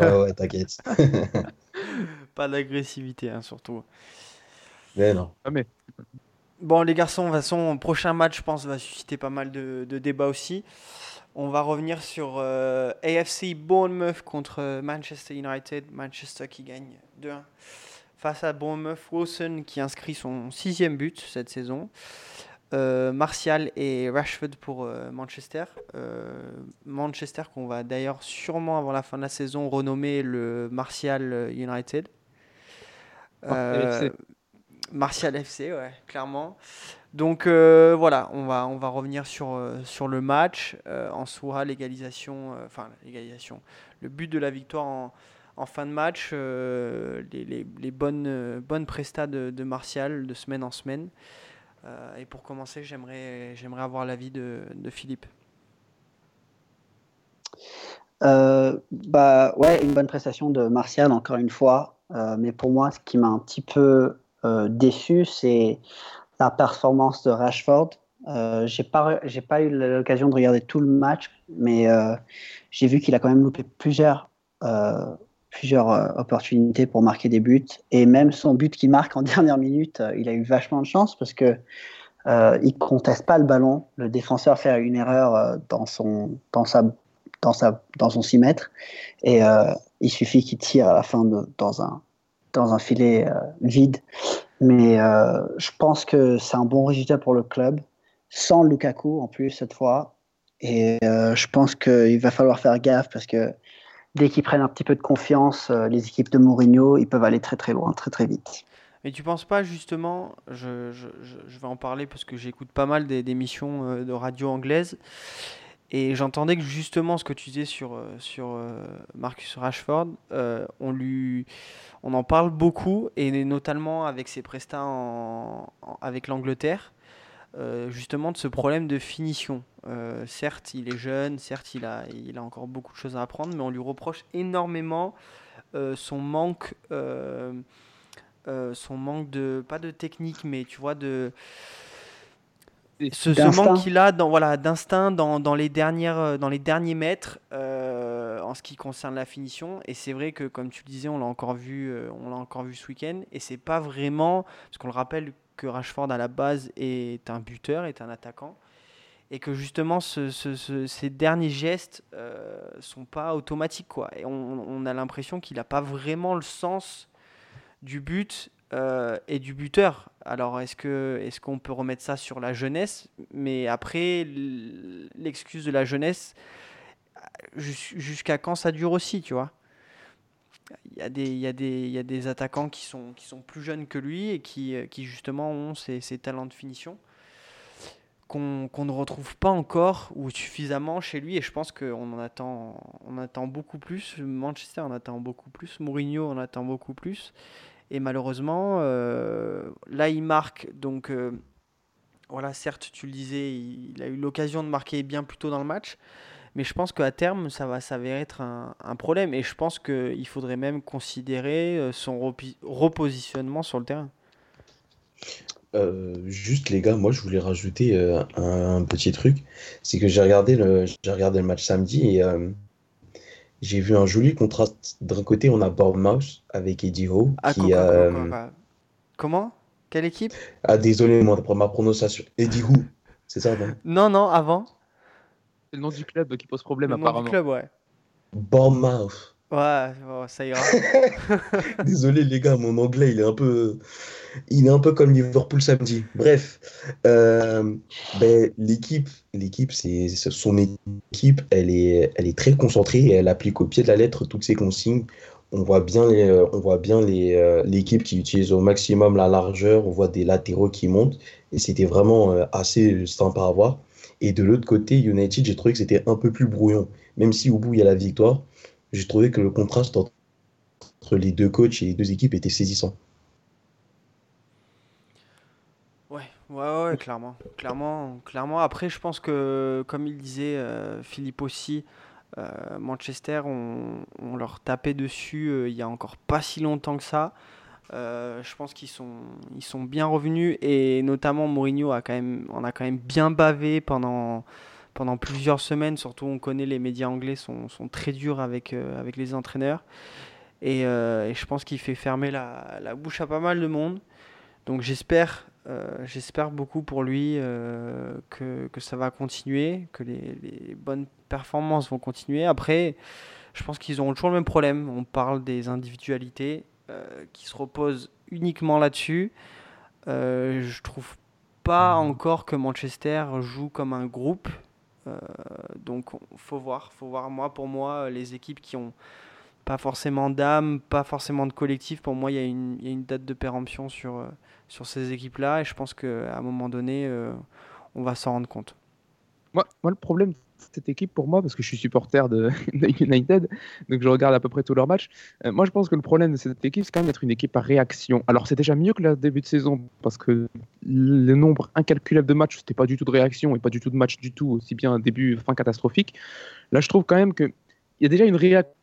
Ouais, ouais, t'inquiète. Pas d'agressivité, hein, surtout. Mais non. Ah, mais... Bon, les garçons, de toute façon, prochain match, je pense, va susciter pas mal de, débats aussi. On va revenir sur euh, AFC Bournemouth contre Manchester United. Manchester qui gagne 2-1 face à Bournemouth. Wilson qui inscrit son sixième but cette saison. Euh, Martial et Rashford pour euh, Manchester. Euh, Manchester qu'on va d'ailleurs sûrement avant la fin de la saison renommer le Martial United. Martial FC. ouais, clairement. Donc voilà, on va, on va revenir sur, sur le match. en soi, l'égalisation, enfin l'égalisation, le but de la victoire en, en fin de match, les, les, les, bonnes, bonnes prestats de, de Martial de semaine en semaine. Euh, et pour commencer, j'aimerais, j'aimerais avoir l'avis de, de Philippe. Euh, bah ouais, une bonne prestation de Martial encore une fois. Euh, mais pour moi, ce qui m'a un petit peu déçu, c'est la performance de Rashford. j'ai pas j'ai pas eu l'occasion de regarder tout le match, mais j'ai vu qu'il a quand même loupé plusieurs plusieurs euh, opportunités pour marquer des buts. Et même son but qu'il marque en dernière minute, euh, il a eu vachement de chance parce que euh, il conteste pas le ballon. Le défenseur fait une erreur dans son dans sa dans sa dans son 6 mètres et il suffit qu'il tire à la fin de, dans un dans un filet vide. Mais je pense que c'est un bon résultat pour le club sans Lukaku en plus cette fois. Et je pense qu'il va falloir faire gaffe parce que dès qu'ils prennent un petit peu de confiance, euh, les équipes de Mourinho, ils peuvent aller très très loin, très très vite. Mais tu penses pas justement, je, vais en parler parce que j'écoute pas mal des, émissions euh, de radio anglaises, et j'entendais que justement ce que tu disais sur, euh, sur Marcus Rashford, on, lui, on en parle beaucoup, et notamment avec ses prestats avec l'Angleterre. Euh, justement de ce problème de finition. Euh, certes, il est jeune, certes, il a, il a encore beaucoup de choses à apprendre, mais on lui reproche énormément euh, son manque, son manque de, pas de technique, mais tu vois, de ce, manque qu'il a dans, voilà, d'instinct dans, dans, les dernières, dans les derniers mètres en ce qui concerne la finition. Et c'est vrai que, comme tu le disais, on l'a encore vu, on l'a encore vu ce week-end, et c'est pas vraiment, parce qu'on le rappelle, que Rashford à la base est un buteur, est un attaquant, et que justement ces derniers gestes euh, sont pas automatiques quoi. Et on, a l'impression qu'il n'a pas vraiment le sens du but euh, et du buteur. Alors est-ce que est-ce qu'on peut remettre ça sur la jeunesse? Mais après l'excuse de la jeunesse, jusqu'à quand ça dure aussi, tu vois? Il y, a des, il, y a des, il y a des attaquants qui sont, qui sont plus jeunes que lui et qui, euh, qui justement ont ces, ces talents de finition. qu'on qu'on ne retrouve pas encore ou suffisamment chez lui et je pense qu'on en attend, on attend beaucoup plus. Manchester en attend beaucoup plus, Mourinho en attend beaucoup plus et malheureusement euh, là il marque donc euh, voilà certes tu le disais il a eu l'occasion de marquer bien plus tôt dans le match mais je pense qu'à terme ça va s'avérer être un, un problème et je pense qu'il faudrait même considérer euh, son repositionnement sur le terrain. Euh, juste les gars, moi je voulais rajouter euh, un, un petit truc, c'est que j'ai regardé le, j'ai regardé le match samedi et euh, j'ai vu un joli contraste. D'un côté, on a Bournemouth avec Eddie Howe Ah, qui quoi, quoi, quoi. Comment? Quelle équipe? Ah désolé moi pour ma prononciation, Eddie Howe, c'est ça non? Non, non, avant. C'est le nom du club qui pose problème Le nom apparemment. du club, ouais. Bournemouth. Ouais, bon, ça ira. Désolé les gars, mon anglais il est un peu, il est un peu comme Liverpool samedi. Bref, euh, ben, l'équipe, l'équipe c'est son équipe, elle est, elle est très concentrée et elle applique au pied de la lettre toutes ses consignes. On voit bien les, on voit bien les, euh, l'équipe qui utilise au maximum la largeur. On voit des latéraux qui montent et c'était vraiment euh, assez sympa à voir. Et de l'autre côté, United, j'ai trouvé que c'était un peu plus brouillon. Même si au bout il y a la victoire, j'ai trouvé que le contraste entre les deux coachs et les deux équipes était saisissant. Ouais, ouais, ouais, clairement. Clairement, clairement. Après, je pense que, comme il disait euh, Philippe aussi, euh, Manchester, on, on leur tapait dessus euh, il y a encore pas si longtemps que ça. Euh, je pense qu'ils sont, ils sont bien revenus et notamment Mourinho a quand même, on a quand même bien bavé pendant, pendant plusieurs semaines. Surtout, on connaît les médias anglais sont, très durs avec, euh, avec les entraîneurs. Et, euh, et je pense qu'il fait fermer la, bouche à pas mal de monde. Donc j'espère j'espère beaucoup pour lui que, ça va continuer, que les, les bonnes performances vont continuer. Après, je pense qu'ils auront toujours le même problème. On parle des individualités qui se reposent uniquement là-dessus. Euh, je trouve pas encore que Manchester joue comme un groupe. Euh, donc on- faut voir, faut voir. Moi, pour moi, les équipes qui ont pas forcément d'âme, pas forcément de collectif, pour moi, il y, a une- il y a une date de péremption sur, euh, sur ces équipes-là. Et je pense qu'à un moment donné, euh, on va s'en rendre compte. Moi, moi, le problème cette équipe, pour moi, parce que je suis supporter de, United, donc je regarde à peu près tous leurs matchs, euh, moi je pense que le problème de cette équipe, c'est quand même d'être une équipe à réaction. Alors c'est déjà mieux que le début de saison, parce que le nombre incalculable de matchs, c'était pas du tout de réaction et pas du tout de match du tout, aussi bien début, fin catastrophique. Là, je trouve quand même qu'il y a déjà une réaction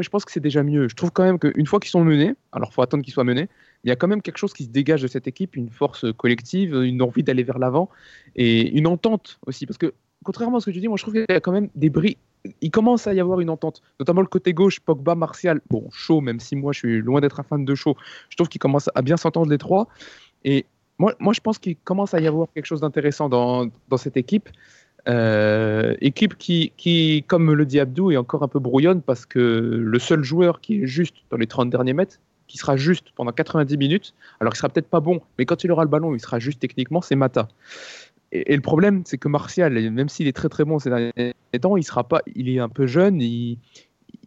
et je pense que c'est déjà mieux. Je trouve quand même qu'une fois qu'ils sont menés, alors faut attendre qu'ils soient menés, il y a quand même quelque chose qui se dégage de cette équipe, une force collective, une envie d'aller vers l'avant et une entente aussi. Parce que contrairement à ce que tu dis, moi je trouve qu'il y a quand même des bris. Il commence à y avoir une entente, notamment le côté gauche, Pogba, Martial. Bon, chaud, même si moi je suis loin d'être un fan de chaud, je trouve qu'ils commencent à bien s'entendre les trois. Et moi, moi je pense qu'il commence à y avoir quelque chose d'intéressant dans, dans cette équipe. Euh, équipe qui, qui, comme le dit Abdou, est encore un peu brouillonne parce que le seul joueur qui est juste dans les 30 derniers mètres, qui sera juste pendant 90 minutes, alors il sera peut-être pas bon, mais quand il aura le ballon, il sera juste techniquement, c'est Mata. Et, et le problème, c'est que Martial, même s'il est très très bon ces derniers temps, il sera pas, il est un peu jeune, il,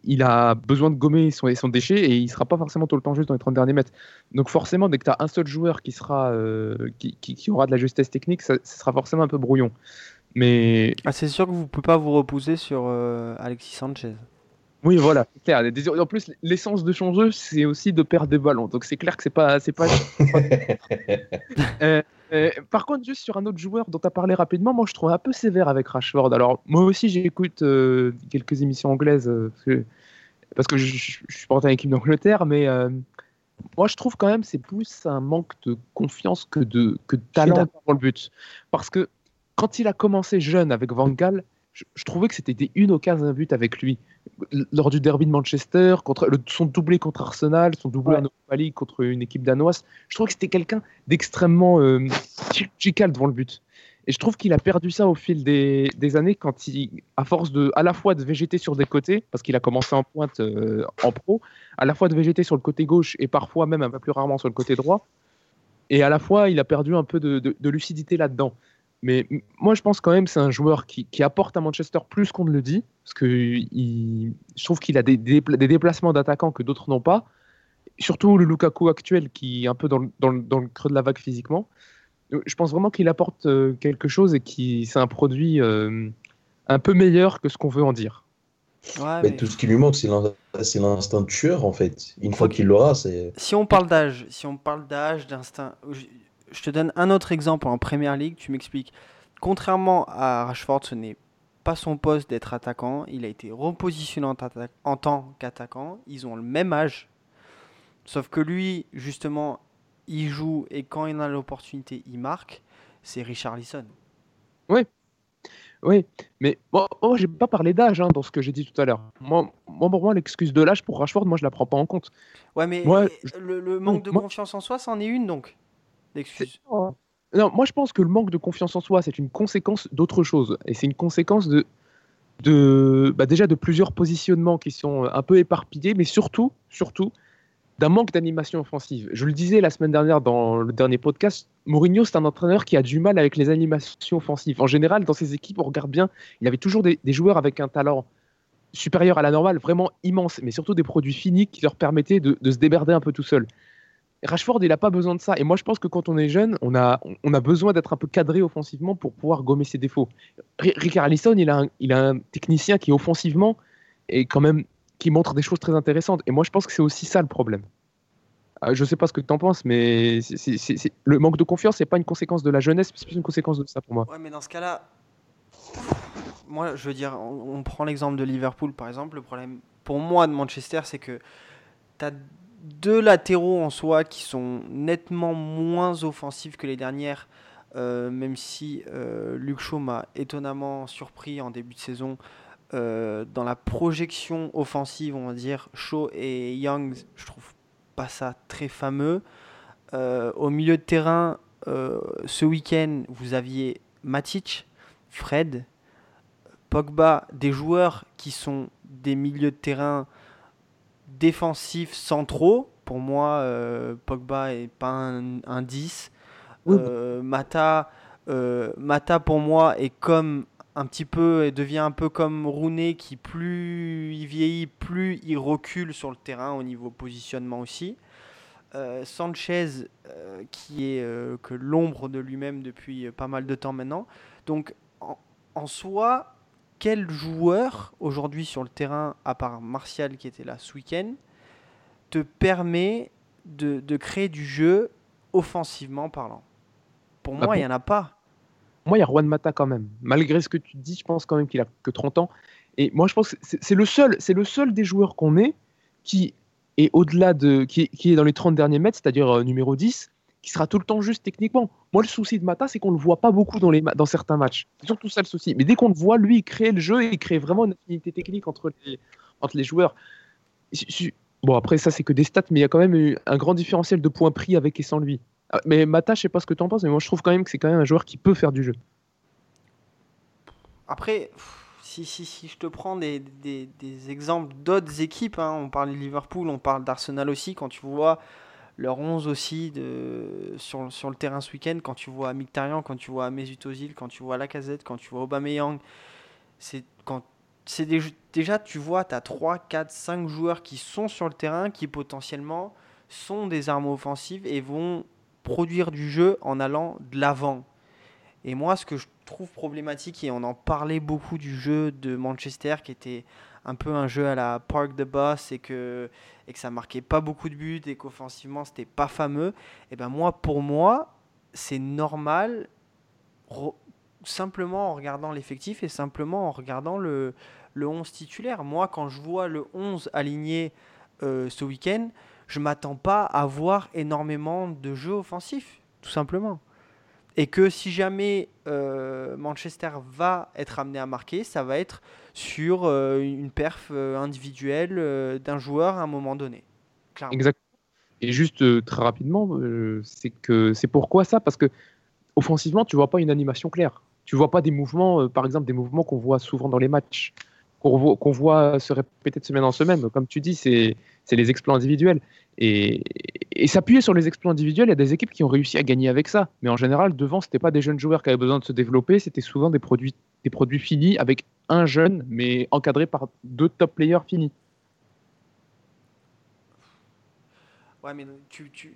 il a besoin de gommer son, son déchet et il sera pas forcément tout le temps juste dans les 30 derniers mètres. Donc forcément, dès que tu as un seul joueur qui sera, euh, qui, qui, qui aura de la justesse technique, ça, ça sera forcément un peu brouillon. Mais Ah, c'est sûr que vous pouvez pas vous reposer sur euh, Alexis Sanchez. oui, voilà, c'est clair. En plus, l'essence de son jeu, c'est aussi de perdre des ballons. Donc c'est clair que c'est pas, c'est pas. Euh, euh, par contre, juste sur un autre joueur dont tu as parlé rapidement, moi je trouve un peu sévère avec Rashford. Alors, moi aussi, j'écoute euh, quelques émissions anglaises euh, parce que, parce que je, je, je suis porté à l'équipe d'Angleterre, mais moi je trouve quand même c'est plus un manque de confiance que de, que de talent pour le but. Parce que quand il a commencé jeune avec Van Gaal, je, je trouvais que c'était des une occasion d'un but avec lui. Lors du derby de Manchester, contre le, son doublé contre Arsenal, son doublé Ouais. en Europa League contre une équipe danoise, je trouve que c'était quelqu'un d'extrêmement euh, chirurgical devant le but. Et je trouve qu'il a perdu ça au fil des, des années quand il, à force de, à la fois de végéter sur des côtés, parce qu'il a commencé en pointe euh, en pro, à la fois de végéter sur le côté gauche et parfois même un peu plus rarement sur le côté droit, et à la fois il a perdu un peu de, de- de lucidité là-dedans. Mais moi je pense quand même que c'est un joueur qui, qui apporte à Manchester plus qu'on ne le dit, parce que il, je trouve qu'il a des, des, des déplacements d'attaquants que d'autres n'ont pas, surtout le Lukaku actuel qui est un peu dans le, dans le- dans le creux de la vague physiquement. Je pense vraiment qu'il apporte euh, quelque chose et qui c'est un produit euh, un peu meilleur que ce qu'on veut en dire. Ouais, mais... Tout ce qui lui manque, c'est l'instinct tueur en fait. Une fois qu'il l'aura, c'est. Si on parle d'âge, si on parle d'âge, d'instinct, je te donne un autre exemple en Première Ligue. Tu m'expliques. Contrairement à Rashford, ce n'est pas son poste d'être attaquant. Il a été repositionné en, en tant qu'attaquant. Ils ont le même âge. Sauf que lui, justement, il joue et quand il a l'opportunité, il marque. C'est Richard Lisson. Oui. Oui, mais moi, moi j'ai pas parlé d'âge hein, dans ce que j'ai dit tout à l'heure. Moi, moi, pour moi, l'excuse de l'âge pour Rashford, moi, je la prends pas en compte. Ouais, mais moi, le, manque de confiance en soi, c'en est une donc. Non, moi je pense que le manque de confiance en soi, c'est une conséquence d'autre chose. Et c'est une conséquence de, de bah déjà de plusieurs positionnements qui sont un peu éparpillés, mais surtout, surtout, d'un manque d'animation offensive. Je le disais la semaine dernière dans le dernier podcast, Mourinho, c'est un entraîneur qui a du mal avec les animations offensives. En général, dans ses équipes, on regarde bien, il avait toujours des, joueurs avec un talent supérieur à la normale, vraiment immense, mais surtout des produits finis qui leur permettaient de, de se déberder un peu tout seul. Rashford, il n'a pas besoin de ça. Et moi, je pense que quand on est jeune, on a, on a besoin d'être un peu cadré offensivement pour pouvoir gommer ses défauts. Ricard Allison, il a, un, il a un technicien qui, offensivement, est quand même qui montre des choses très intéressantes. Et moi, je pense que c'est aussi ça le problème. Euh, je ne sais pas ce que tu en penses, mais le manque de confiance, c'est pas une conséquence de la jeunesse, c'est plus une conséquence de ça pour moi. Ouais, mais dans ce cas-là, moi, je veux dire, on, on prend l'exemple de Liverpool, par exemple. Le problème, pour moi, de Manchester, c'est que tu as deux latéraux en soi qui sont nettement moins offensifs que les dernières, euh, même si euh, Luke Shaw m'a étonnamment surpris en début de saison euh, dans la projection offensive, on va dire. Shaw et Young, je trouve pas ça très fameux. au milieu de terrain, ce week-end, vous aviez Matic, Fred, Pogba, des joueurs qui sont des milieux de terrain défensifs centraux. Pour moi, euh, Pogba est pas un, 10. Euh, Mata, euh, Mata, pour moi, est comme un petit peu, et devient un peu comme Rooney, qui plus il vieillit, plus il recule sur le terrain au niveau positionnement aussi. Sanchez, qui est que l'ombre de lui-même depuis pas mal de temps maintenant. Donc, en, en soi, quel joueur aujourd'hui sur le terrain, à part Martial qui était là ce week-end, te permet de, créer du jeu offensivement parlant? Pour bah, moi, il n'y en a pas. Moi, il y a Juan Mata quand même. Malgré ce que tu dis, je pense quand même qu'il a que 30 ans. Et moi, je pense que c'est le seul, c'est le seul des joueurs qu'on est qui est au-delà de, qui est, dans les 30 derniers mètres, c'est-à-dire euh, numéro 10, qui sera tout le temps juste techniquement. Moi, le souci de Mata, c'est qu'on le voit pas beaucoup dans, les dans certains matchs. C'est surtout ça le souci. Mais dès qu'on le voit, lui, créer le jeu et créer vraiment une affinité technique entre les, joueurs. Bon, après, ça, c'est que des stats, mais il y a quand même eu un grand différentiel de points pris avec et sans lui. Ah, mais Mata, je sais pas ce que tu en penses, mais moi, je trouve quand même que c'est quand même un joueur qui peut faire du jeu. Après, si, si, si je te prends des, des, des exemples d'autres équipes, hein, on parle de Liverpool, on parle d'Arsenal aussi, quand tu vois leur 11 aussi de, sur, sur le terrain ce week-end, quand tu vois Mkhitaryan, quand tu vois Mesut Ozil, quand tu vois Lacazette, quand tu vois Aubameyang, c'est quand c'est déjà tu vois, tu as 3, 4, 5 joueurs qui sont sur le terrain qui potentiellement sont des armes offensives et vont produire du jeu en allant de l'avant. Et moi, ce que je trouve problématique, et on en parlait beaucoup du jeu de Manchester qui était un peu un jeu à la Park de Boss et que, et que ça marquait pas beaucoup de buts et qu'offensivement c'était pas fameux, et ben moi, pour moi, c'est normal, simplement en regardant l'effectif et simplement en regardant le, le 11 titulaire. Moi, quand je vois le 11 aligné euh, ce week-end, je m'attends pas à voir énormément de jeux offensifs, tout simplement. Et que si jamais euh, Manchester va être amené à marquer, ça va être sur euh, une perf euh, individuelle d'un joueur à un moment donné. Exactement. Et juste très rapidement, c'est que c'est pourquoi ça? Parce que offensivement, tu vois pas une animation claire. Tu vois pas des mouvements, par exemple, des mouvements qu'on voit souvent dans les matchs, qu'on voit, se répéter de semaine en semaine. Comme tu dis, c'est les exploits individuels. Et, s'appuyer sur les exploits individuels, il y a des équipes qui ont réussi à gagner avec ça. Mais en général, devant, ce n'était pas des jeunes joueurs qui avaient besoin de se développer, c'était souvent des produits, des produits finis avec un jeune, mais encadré par deux top players finis. Ouais, mais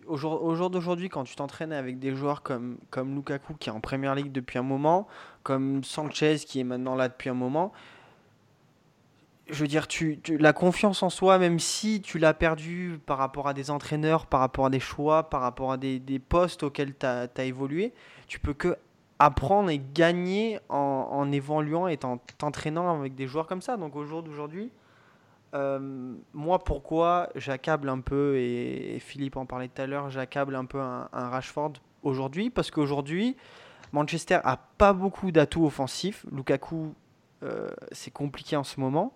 au jour, au jour d'aujourd'hui, quand tu t'entraînes avec des joueurs comme, comme Lukaku qui est en Première Ligue depuis un moment, comme Sanchez qui est maintenant là depuis un moment, je veux dire, tu, la confiance en soi, même si tu l'as perdu par rapport à des entraîneurs, par rapport à des choix, par rapport à des, des postes auxquels tu as, évolué, tu peux que apprendre et gagner en, en évoluant et en t'entraînant avec des joueurs comme ça. Donc au jour d'aujourd'hui, euh, moi pourquoi j'accable un peu, et, Philippe en parlait tout à l'heure, j'accable un peu un, un Rashford aujourd'hui, parce qu'aujourd'hui, Manchester a pas beaucoup d'atouts offensifs. Lukaku, c'est compliqué en ce moment.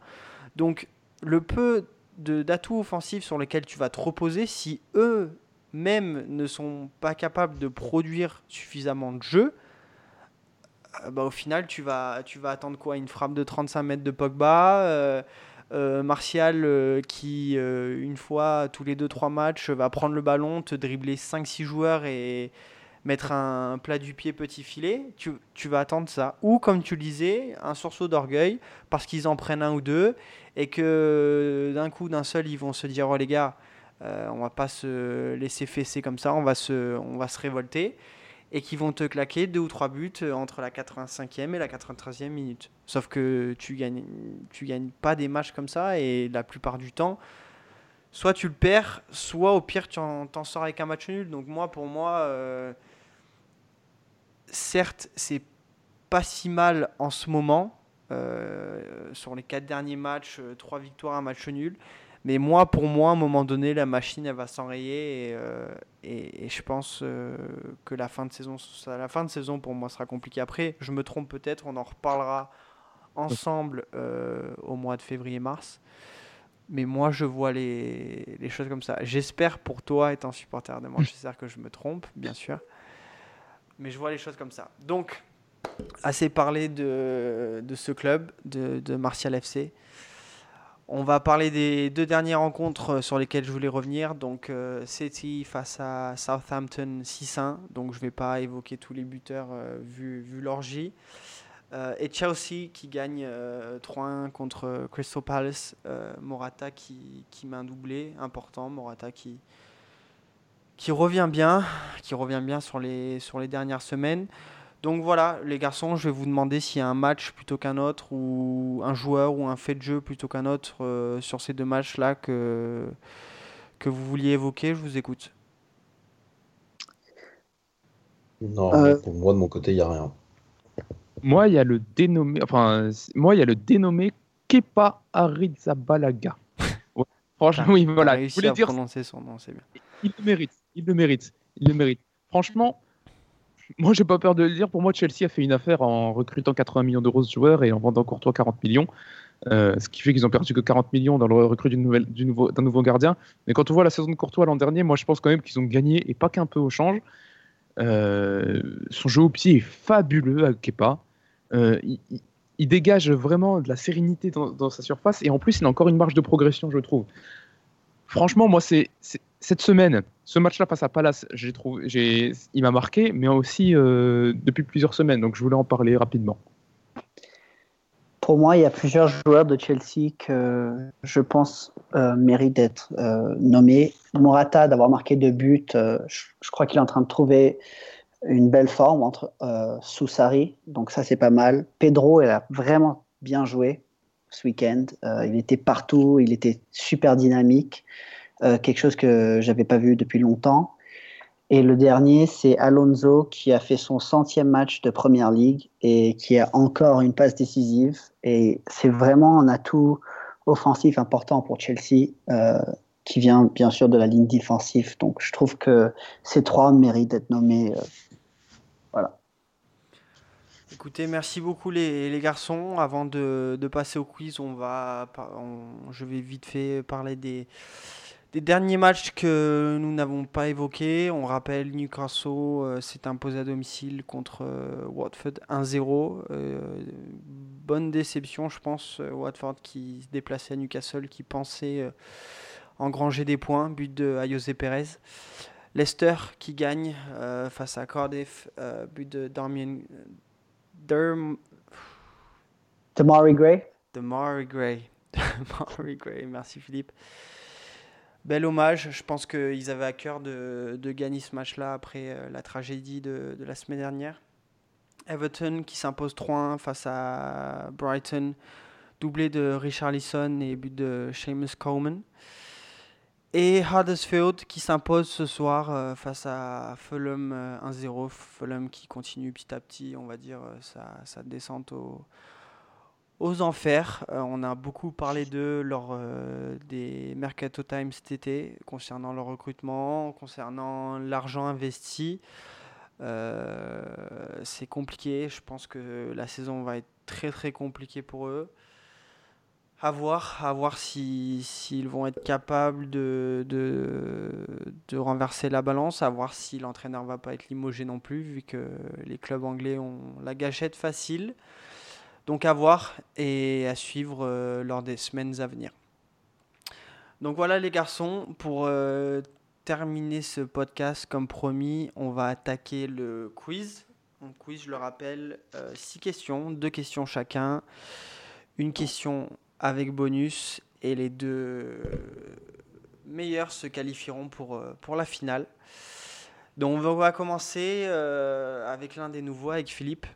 Donc, le peu d'atouts offensifs sur lesquels tu vas te reposer, si eux-mêmes ne sont pas capables de produire suffisamment de jeux, euh, bah, au final, tu vas, attendre quoi? Une frappe de 35 mètres de Pogba euh, euh, Martial euh, qui, euh, une fois tous les 2-3 matchs, va prendre le ballon, te dribbler 5-6 joueurs et mettre un plat du pied petit filet, tu, tu vas attendre ça. Ou comme tu le disais, un sursaut d'orgueil parce qu'ils en prennent un ou deux et que d'un coup, d'un seul, ils vont se dire Oh les gars, euh, on va pas se laisser fesser comme ça, on va se, on va se révolter. Et qui vont te claquer deux ou trois buts euh, entre la 85e et la 93e minute. Sauf que tu gagnes, tu gagnes pas des matchs comme ça et la plupart du temps, soit tu le perds, soit au pire tu en- sors avec un match nul. Donc moi, pour moi, euh, certes, c'est pas si mal en ce moment. euh, sur les quatre derniers matchs, euh, trois victoires, un match nul. Mais moi, pour moi, à un moment donné, la machine, elle va s'enrayer. Et, euh, et, et je pense euh, que la fin, de saison, la fin de saison, pour moi, sera compliquée. Après, je me trompe peut-être, on en reparlera ensemble au mois de février-mars. Mais moi, je vois les, les choses comme ça. J'espère pour toi, étant supporter de Manchester, que je me trompe, bien sûr. Mais je vois les choses comme ça. Donc, assez parlé de, ce club, de, Martial FC. On va parler des deux dernières rencontres euh, sur lesquelles je voulais revenir. Donc, euh, City face à Southampton 6-1. Donc, je ne vais pas évoquer tous les buteurs euh, vu, l'orgie. Et Chelsea qui gagne euh, 3-1 contre Crystal Palace. Morata qui, qui met un doublé important. Morata qui, qui revient bien, qui revient bien sur les, sur les dernières semaines. Donc voilà, les garçons, je vais vous demander s'il y a un match plutôt qu'un autre, ou un joueur ou un fait de jeu plutôt qu'un autre euh, sur ces deux matchs-là que, que vous vouliez évoquer. Je vous écoute. Non, Euh, pour moi, de mon côté, il n'y a rien. Moi, il y a le dénommé, enfin, moi, il y a le dénommé Kepa Arrizabalaga. Franchement, oui, T'as voilà. Je réussi voulais à dire, prononcer son nom, c'est bien. il le mérite, il le mérite, il le mérite. Franchement, moi, j'ai pas peur de le dire. Pour moi, Chelsea a fait une affaire en recrutant 80 millions d'euros de joueurs et en vendant Courtois 40 millions. Euh, ce qui fait qu'ils ont perdu que 40 millions dans le recrut d'une nouvelle- du nouveau- d'un nouveau gardien. Mais quand on voit la saison de Courtois l'an dernier, moi je pense quand même qu'ils ont gagné et pas qu'un peu au change. Euh, son jeu au pied est fabuleux à Kepa. Euh, il, il- dégage vraiment de la sérénité dans, sa surface et en plus il a encore une marge de progression, je trouve. Franchement, moi, c'est cette semaine, ce match-là face à Palace, trouvé, il m'a marqué, mais aussi euh, depuis plusieurs semaines. Donc je voulais en parler rapidement. Pour moi, il y a plusieurs joueurs de Chelsea que je pense euh, méritent d'être euh, nommés. Morata, d'avoir marqué deux buts, je crois qu'il est en train de trouver une belle forme entre euh, Soussari, donc ça c'est pas mal. Pedro, il a vraiment bien joué ce week-end. Euh, il était partout, il était super dynamique, euh, quelque chose que j'avais pas vu depuis longtemps. Et le dernier, c'est Alonso qui a fait son centième match de Première Ligue et qui a encore une passe décisive. Et c'est vraiment un atout offensif important pour Chelsea, euh, qui vient bien sûr de la ligne défensive. Donc je trouve que ces trois méritent d'être nommés. Écoutez, merci beaucoup les, garçons. Avant de, passer au quiz, on va, je vais vite fait parler des, derniers matchs que nous n'avons pas évoqués. On rappelle Newcastle euh, s'est imposé à domicile contre euh, Watford 1-0. Euh, bonne déception, je pense. euh, Watford qui se déplaçait à Newcastle, qui pensait engranger des points. But de Ayose Perez. Leicester qui gagne face à Cardiff. but de Darmian. Derm, Tamari Gray, de Murray Gray. Gray, merci Philippe. bel hommage. Je pense qu'ils avaient à cœur de, de gagner ce match-là après euh, la tragédie de, de la semaine dernière. Everton qui s'impose 3-1 face à Brighton, doublé de Richarlison et but de Seamus Coleman. Et Huddersfield qui s'impose ce soir euh, face à Fulham euh, 1-0. Fulham qui continue petit à petit, on va dire, euh, sa, descente au- aux enfers. Euh, on a beaucoup parlé d'eux lors euh, des Mercato Times cet été, concernant leur recrutement, concernant l'argent investi. Euh, c'est compliqué. Je pense que la saison va être très très compliquée pour eux. À voir, à voir si- s'ils vont être capables de, de, de renverser la balance, à voir si l'entraîneur va pas être limogé non plus, vu que les clubs anglais ont la gâchette facile. Donc à voir et à suivre euh, lors des semaines à venir. Donc voilà les garçons, pour euh, terminer ce podcast comme promis, on va attaquer le quiz. Un quiz, je le rappelle, euh, six questions, deux questions chacun, une question avec bonus et les deux meilleurs se qualifieront pour, euh, pour la finale. Donc on va commencer euh, avec l'un des nouveaux, avec Philippe.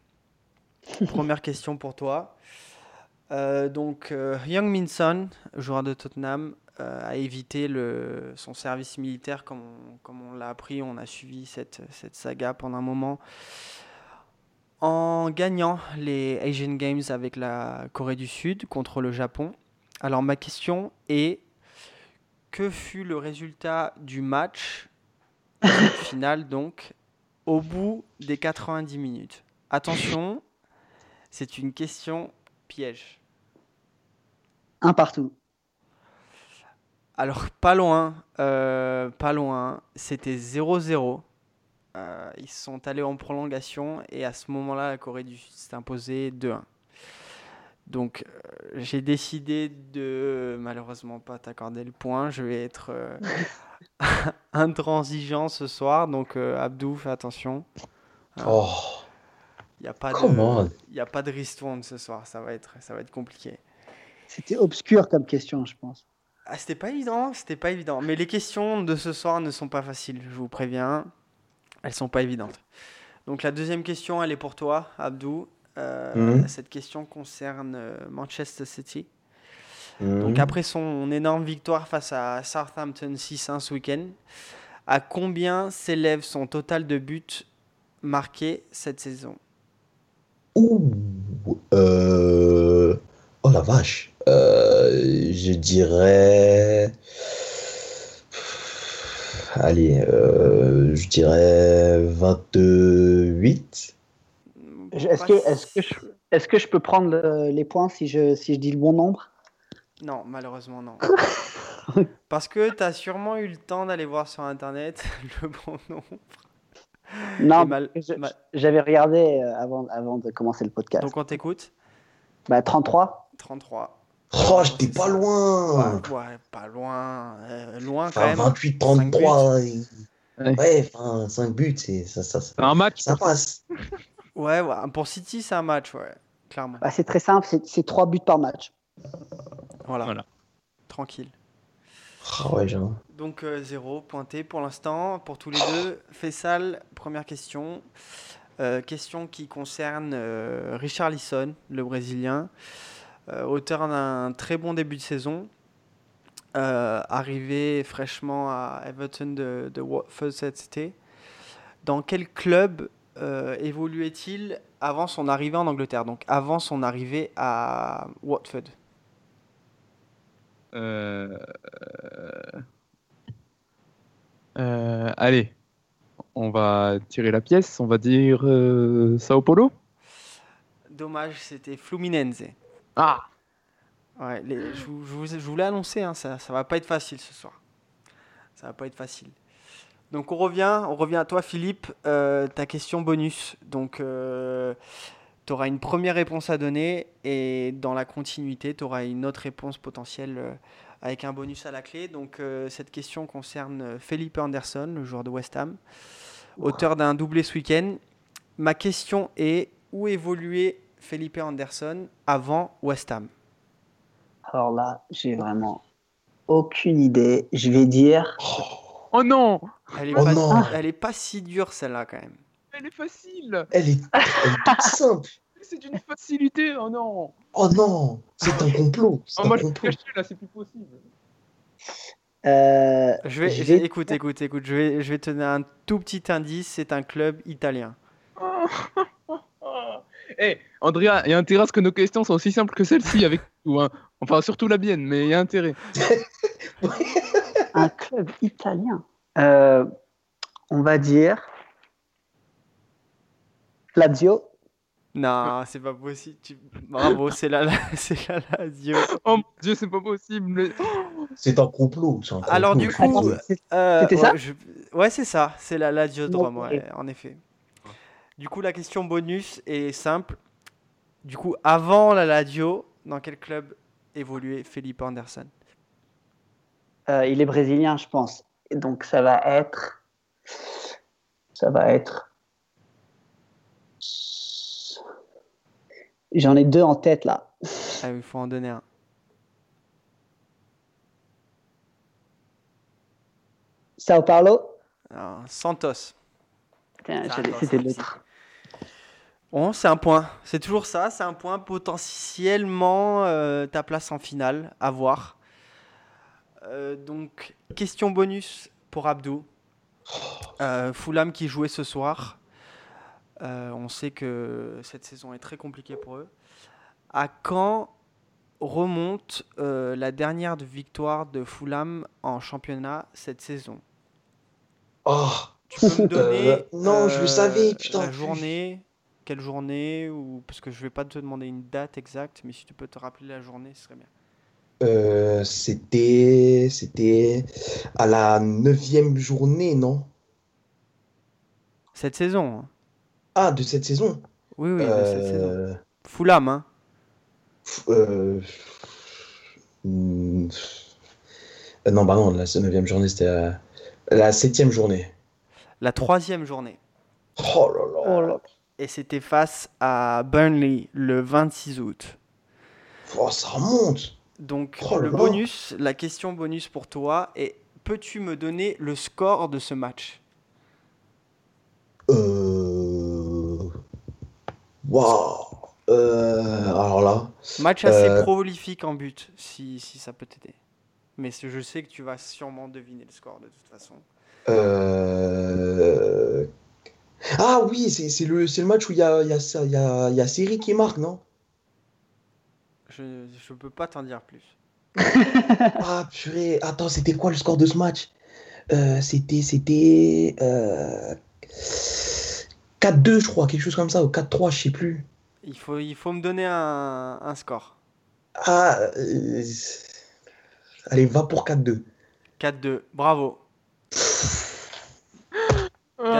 Première question pour toi. Euh, donc, euh, Young Minson, joueur de Tottenham, a évité le, son service militaire comme on, comme on l'a appris. On a suivi cette, cette saga pendant un moment en gagnant les Asian Games avec la Corée du Sud contre le Japon. Alors, ma question est que fut le résultat du match final donc au bout des 90 minutes? Attention, c'est une question piège. Un partout. Alors, pas loin, euh, pas loin, c'était 0-0. Euh, ils sont allés en prolongation et à ce moment-là, la Corée du Sud s'est imposée 2-1. Donc, euh, j'ai décidé de malheureusement pas t'accorder le point. Je vais être euh, intransigeant ce soir. Donc, euh, Abdou, fais attention. Oh, Il n'y a pas come de, on. il y a pas de ristourne ce soir. Ça va être, ça va être compliqué. C'était obscur comme question, je pense. Ah, c'était pas évident, c'était pas évident. Mais les questions de ce soir ne sont pas faciles, je vous préviens. Elles sont pas évidentes. Donc la deuxième question, elle est pour toi, Abdou. Euh, Mhm. Cette question concerne euh, Manchester City. Mhm. Donc après son énorme victoire face à Southampton 6-1 ce week-end, à combien s'élève son total de buts marqués cette saison? Ouh, euh, Oh la vache. Euh, je dirais. Allez, euh, je dirais 28. Je- Est-ce que, est que, je- est-ce que je peux prendre le- les points si je, si je dis le bon nombre? Non, malheureusement non. Parce que tu as sûrement eu le temps d'aller voir sur internet le bon nom. Non, mal- j'avais regardé euh, avant, avant de commencer le podcast. Donc on t'écoute Bah, 33 33. Oh, j'étais pas loin. Ouais, ouais, pas loin. euh, loin quand Enfin, même. 28, Cinq 33. Ouais. Ouais, enfin, 5 buts, c'est, ça, ça, ça, C'est un match. ça passe. Ouais, ouais, pour City, c'est un match, ouais. Clairement. bah, C'est très simple, c'est c'est 3 buts par match. Voilà. Voilà. Tranquille. Ah ouais. Donc euh, zéro pointé pour l'instant pour tous les deux. Fessal, première question. Euh, question qui concerne euh, Richard Lisson, le Brésilien, euh, auteur d'un très bon début de saison, euh, arrivé fraîchement à Everton de, de Watford cet été. Dans quel club euh, évoluait-il avant son arrivée en Angleterre Donc avant son arrivée à Watford? Euh, euh, allez, on va tirer la pièce. On va dire euh, Sao Paulo? Dommage, c'était Fluminense. Ah Ouais, je, vous, je l'ai annoncé, hein, ça, ça va pas être facile ce soir. Ça va pas être facile. Donc on revient, on revient à toi Philippe, Euh, ta question bonus. Donc tu auras une première réponse à donner et dans la continuité, tu auras une autre réponse potentielle euh, avec un bonus à la clé. Donc euh, cette question concerne euh, Felipe Anderson, le joueur de West Ham, auteur d'un doublé ce week-end. Ma question est, où évoluait Felipe Anderson avant West Ham Alors là, j'ai vraiment aucune idée. Je vais dire. Oh non Elle est, Oh pas, non. elle est pas si dure celle-là quand même. Elle est facile Elle est, elle est toute simple. C'est d'une facilité, oh non Oh non, c'est un complot. C'est oh, un Moi je suis caché là, c'est plus possible. Euh, Je vais, je- vais- écoute, écoute, écoute. Je vais, je vais te donner un tout petit indice. C'est un club italien. Eh, Andrea, il y a intérêt à ce que nos questions soient aussi simples que celle-ci avec tout. Hein. Enfin, surtout la mienne, mais il y a intérêt. un club italien. Euh, on va dire. Lazio. Non, c'est pas possible. Tu- Bravo, c'est la, c'est la Lazio. Oh mon dieu, c'est pas possible. C'est un complot. c'est un Alors, complot, du je coup, Euh, C'était ouais, ça je- Ouais, c'est ça. C'est la Lazio de Rome, Ok. ouais, en effet. Du coup, la question bonus est simple. Du coup, avant la Lazio, dans quel club évoluait Felipe Anderson Euh, il est brésilien, je pense. Et donc ça va être. Ça va être. J'en ai deux en tête là. Ah, il faut en donner un. Sao Paulo? Santos. Ah, non, C'était l'autre. Bon, c'est un point. C'est toujours ça. C'est un point potentiellement euh, ta place en finale. À voir. Euh, donc, question bonus pour Abdou. Euh, Fulham qui jouait ce soir. Euh, on sait que cette saison est très compliquée pour eux. À quand remonte euh, la dernière de victoire de Fulham en championnat cette saison? Oh, Tu peux me donner Euh, non, je le savais, putain, La journée, quelle journée ou parce que je vais pas te demander une date exacte, mais si tu peux te rappeler la journée, ce serait bien. euh, c'était, c'était à la neuvième journée, non? Cette saison. hein. Ah, de cette saison? Oui, oui, de cette saison. Euh, Fulham, hein. euh, hmm, euh, non, bah non, la neuvième journée, c'était la, la septième journée. La troisième journée. Oh là là. Oh là. Et c'était face à Burnley le 26 août. Oh, ça remonte. Donc Oh le bonus, la question bonus pour toi est peux-tu me donner le score de ce match? Euh... Waouh. Euh, alors là, Match assez Euh. prolifique en but, si, si ça peut t'aider. Mais je sais que tu vas sûrement deviner le score de toute façon. euh... Ah oui, c'est le, le match où il y a, y a, y a, y a Seri qui marque, non? Je ne peux pas t'en dire plus. Ah purée, attends, c'était quoi le score de ce match? Euh, c'était, c'était euh, 4-2, je crois, quelque chose comme ça, ou 4-3, je sais plus. Il faut, il faut me donner un, un score. Ah, euh, allez, va pour 4-2. 4-2. Bravo.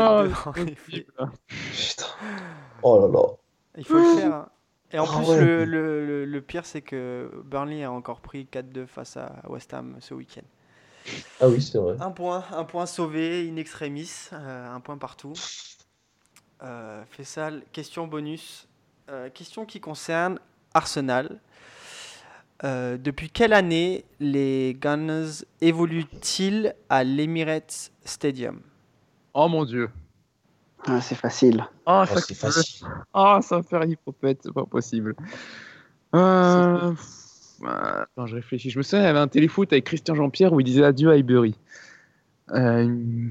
Oh, 4-2, c'est en pas effet. possible. Putain. Oh là là. Il faut le faire. hein. Et en Ah plus, ouais. le- le- le pire, c'est que Burnley a encore pris 4-2 face à West Ham ce week-end. Ah oui, c'est vrai. Un point, un point sauvé, in extremis, euh, un point partout. Euh, Fessal, question bonus. Euh, question qui concerne Arsenal. Euh, depuis quelle année les Gunners évoluent-ils à l'Emirates Stadium? Oh mon dieu. Ah, c'est facile. Ah, Oh, ça, c'est facile. ah, ça va faire hypopète, c'est pas possible. Euh... Attends, je réfléchis. Je me souviens, il y avait un téléfoot avec Christian Jean-Pierre où il disait adieu à Highbury. Euh,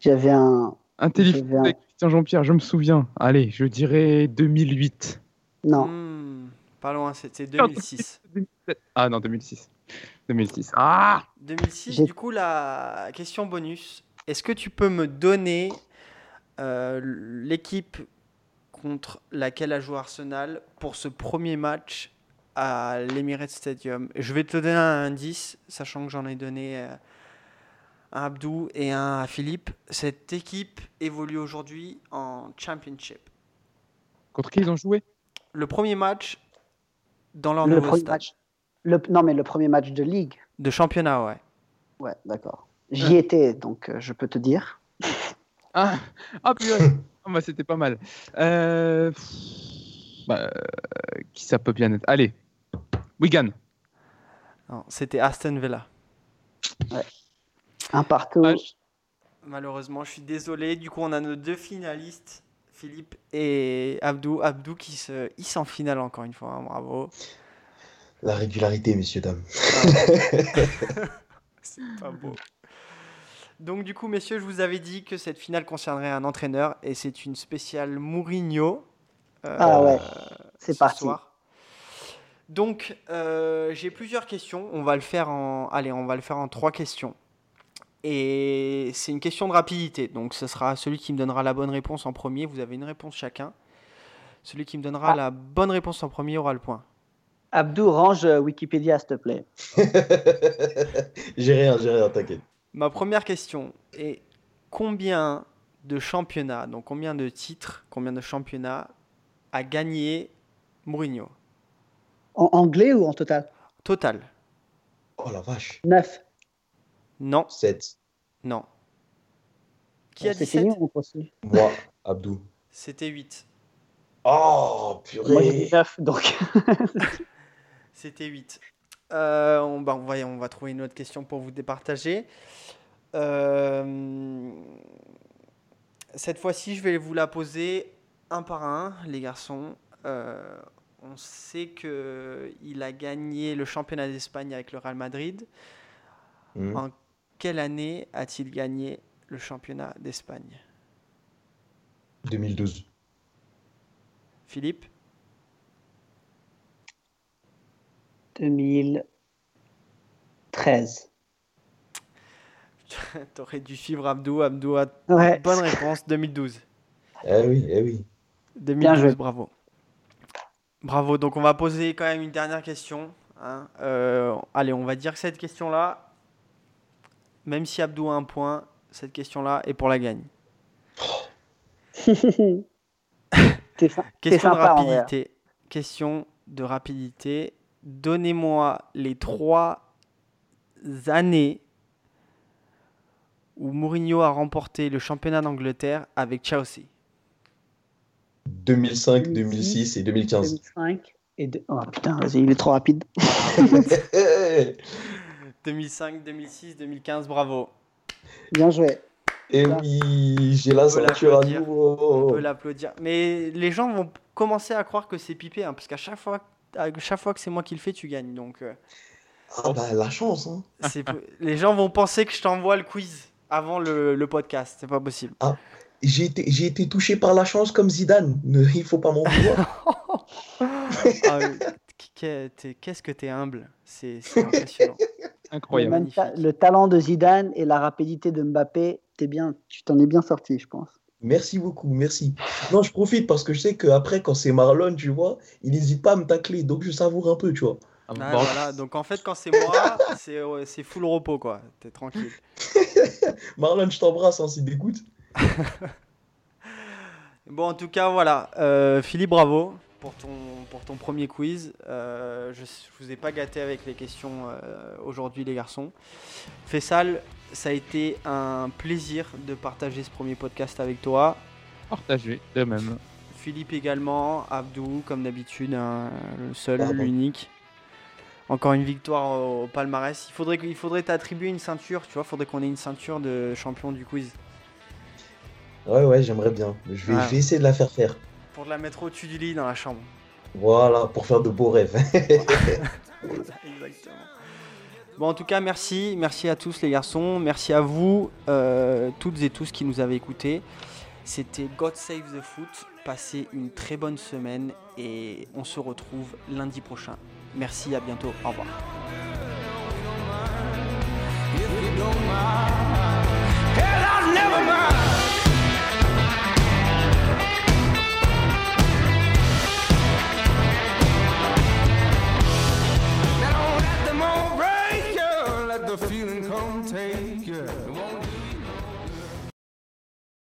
J'avais un. un téléfoot un- avec Christian Jean-Pierre, je me souviens. Allez, je dirais 2008. Non. Hmm, Pas loin, c'était 2006. 2007. Ah non, 2006. 2006. Ah 2006, J'ai- du coup, la question bonus. Est-ce que tu peux me donner euh, l'équipe contre laquelle a joué Arsenal pour ce premier match à l'Emirates Stadium? Je vais te donner un indice, sachant que j'en ai donné euh, un à Abdou et un à Philippe. Cette équipe évolue aujourd'hui en Championship. Contre qui ils ont joué? Le premier match dans leur Le nouveau premier stade. match. Le... Non, mais le premier match de ligue. De championnat, ouais. Ouais, d'accord. J'y étais, donc euh, je peux te dire. Ah, ah purée. Ah, bah, c'était pas mal. Euh... bah, euh, qui ça peut bien être? Allez, Wigan. Non, c'était Aston Villa. Un partout. Ouais, Malheureusement, je suis désolé. Du coup, on a nos deux finalistes, Philippe et Abdou. Abdou qui se hisse en finale encore une fois. hein, bravo. La régularité, messieurs, dames. C'est pas beau. Donc, du coup, messieurs, je vous avais dit que cette finale concernerait un entraîneur et c'est une spéciale Mourinho. euh, Ah ouais, c'est ce parti. soir. Donc, euh, j'ai plusieurs questions. On va le faire en, allez, on va le faire en trois questions. Et c'est une question de rapidité. Donc, ce sera celui qui me donnera la bonne réponse en premier. Vous avez une réponse chacun. Celui qui me donnera Ah. la bonne réponse en premier aura le point. Abdou, range euh, Wikipédia, s'il te plaît. j'ai rien, j'ai rien, t'inquiète. Ma première question est combien de championnats, donc combien de titres, combien de championnats a gagné Mourinho? En anglais ou en total? Total. Oh la vache. 9. Non, 7. non. Qui a dit fini 7 ou on continue Moi, Abdou. C'était 8. Oh, Moi j'ai purée. 9, donc. C'était 8. Euh, on, bah, on, va, on va trouver une autre question pour vous départager. Euh, cette fois-ci, je vais vous la poser un par un, les garçons. Euh, on sait qu'il a gagné le championnat d'Espagne avec le Real Madrid. Hmm. En quelle année a-t-il gagné le championnat d'Espagne? 2012. Philippe? 2013. T'aurais dû suivre Abdou. Abdou a Ouais. bonne réponse, 2012. Eh oui, eh oui. 2012, joué. bravo. Bravo, donc on va poser quand même une dernière question. hein. Euh, allez, on va dire que cette question-là, même si Abdou a un point, cette question-là est pour la gagne. T'es Question de rapidité. Question de rapidité. Donnez-moi les trois années où Mourinho a remporté le championnat d'Angleterre avec Chelsea. 2005, 2006 et 2015. 2005 et de... Oh putain, vas-y, il est trop rapide. 2005, 2006, 2015, bravo. Bien joué. Et oui, j'ai la ceinture à l'applaudir. On nouveau. peut l'applaudir. Mais les gens vont commencer à croire que c'est pipé, hein, parce qu'à chaque fois, à chaque fois que c'est moi qui le fais, tu gagnes. Donc, euh, Ah bah la chance, hein. c'est les gens vont penser que je t'envoie le quiz avant le, le podcast. C'est pas possible. J'ai été, j'ai été touché par la chance comme Zidane. Ne, il faut pas m'en vouloir. Ah, Qu'est-ce que t'es humble. C'est c'est impressionnant. Le, Incroyable. ta- le talent de Zidane et la rapidité de Mbappé, t'es bien, tu t'en es bien sorti, je pense. Merci beaucoup, merci. Non, je profite parce que je sais qu'après, quand c'est Marlon, tu vois, il n'hésite pas à me tacler. Donc je savoure un peu, tu vois. Ah, Ah, bon, voilà. Donc en fait, quand c'est moi, c'est full repos, quoi. T'es tranquille. Marlon, je t'embrasse, hein, c'est dégoûte. Bon, en tout cas, voilà. Euh, Philippe, bravo pour ton, pour ton premier quiz. Euh, je ne vous ai pas gâté avec les questions euh, aujourd'hui, les garçons. Fessal, ça a été un plaisir de partager ce premier podcast avec toi. partagé de même. Philippe également, Abdou, comme d'habitude, hein, le seul, l'unique. Encore une victoire au, au palmarès. Il faudrait, il faudrait t'attribuer une ceinture, tu vois. Il faudrait qu'on ait une ceinture de champion du quiz. Ouais, ouais, j'aimerais bien. Je vais, Ah. je vais essayer de la faire faire. Pour la mettre au-dessus du lit dans la chambre. Voilà, pour faire de beaux rêves. Exactement. Bon, en tout cas, merci. Merci à tous, les garçons. Merci à vous, euh, toutes et tous qui nous avez écoutés. C'était God Save the Foot. Passez une très bonne semaine et on se retrouve lundi prochain. Merci, à bientôt. Au revoir. take you.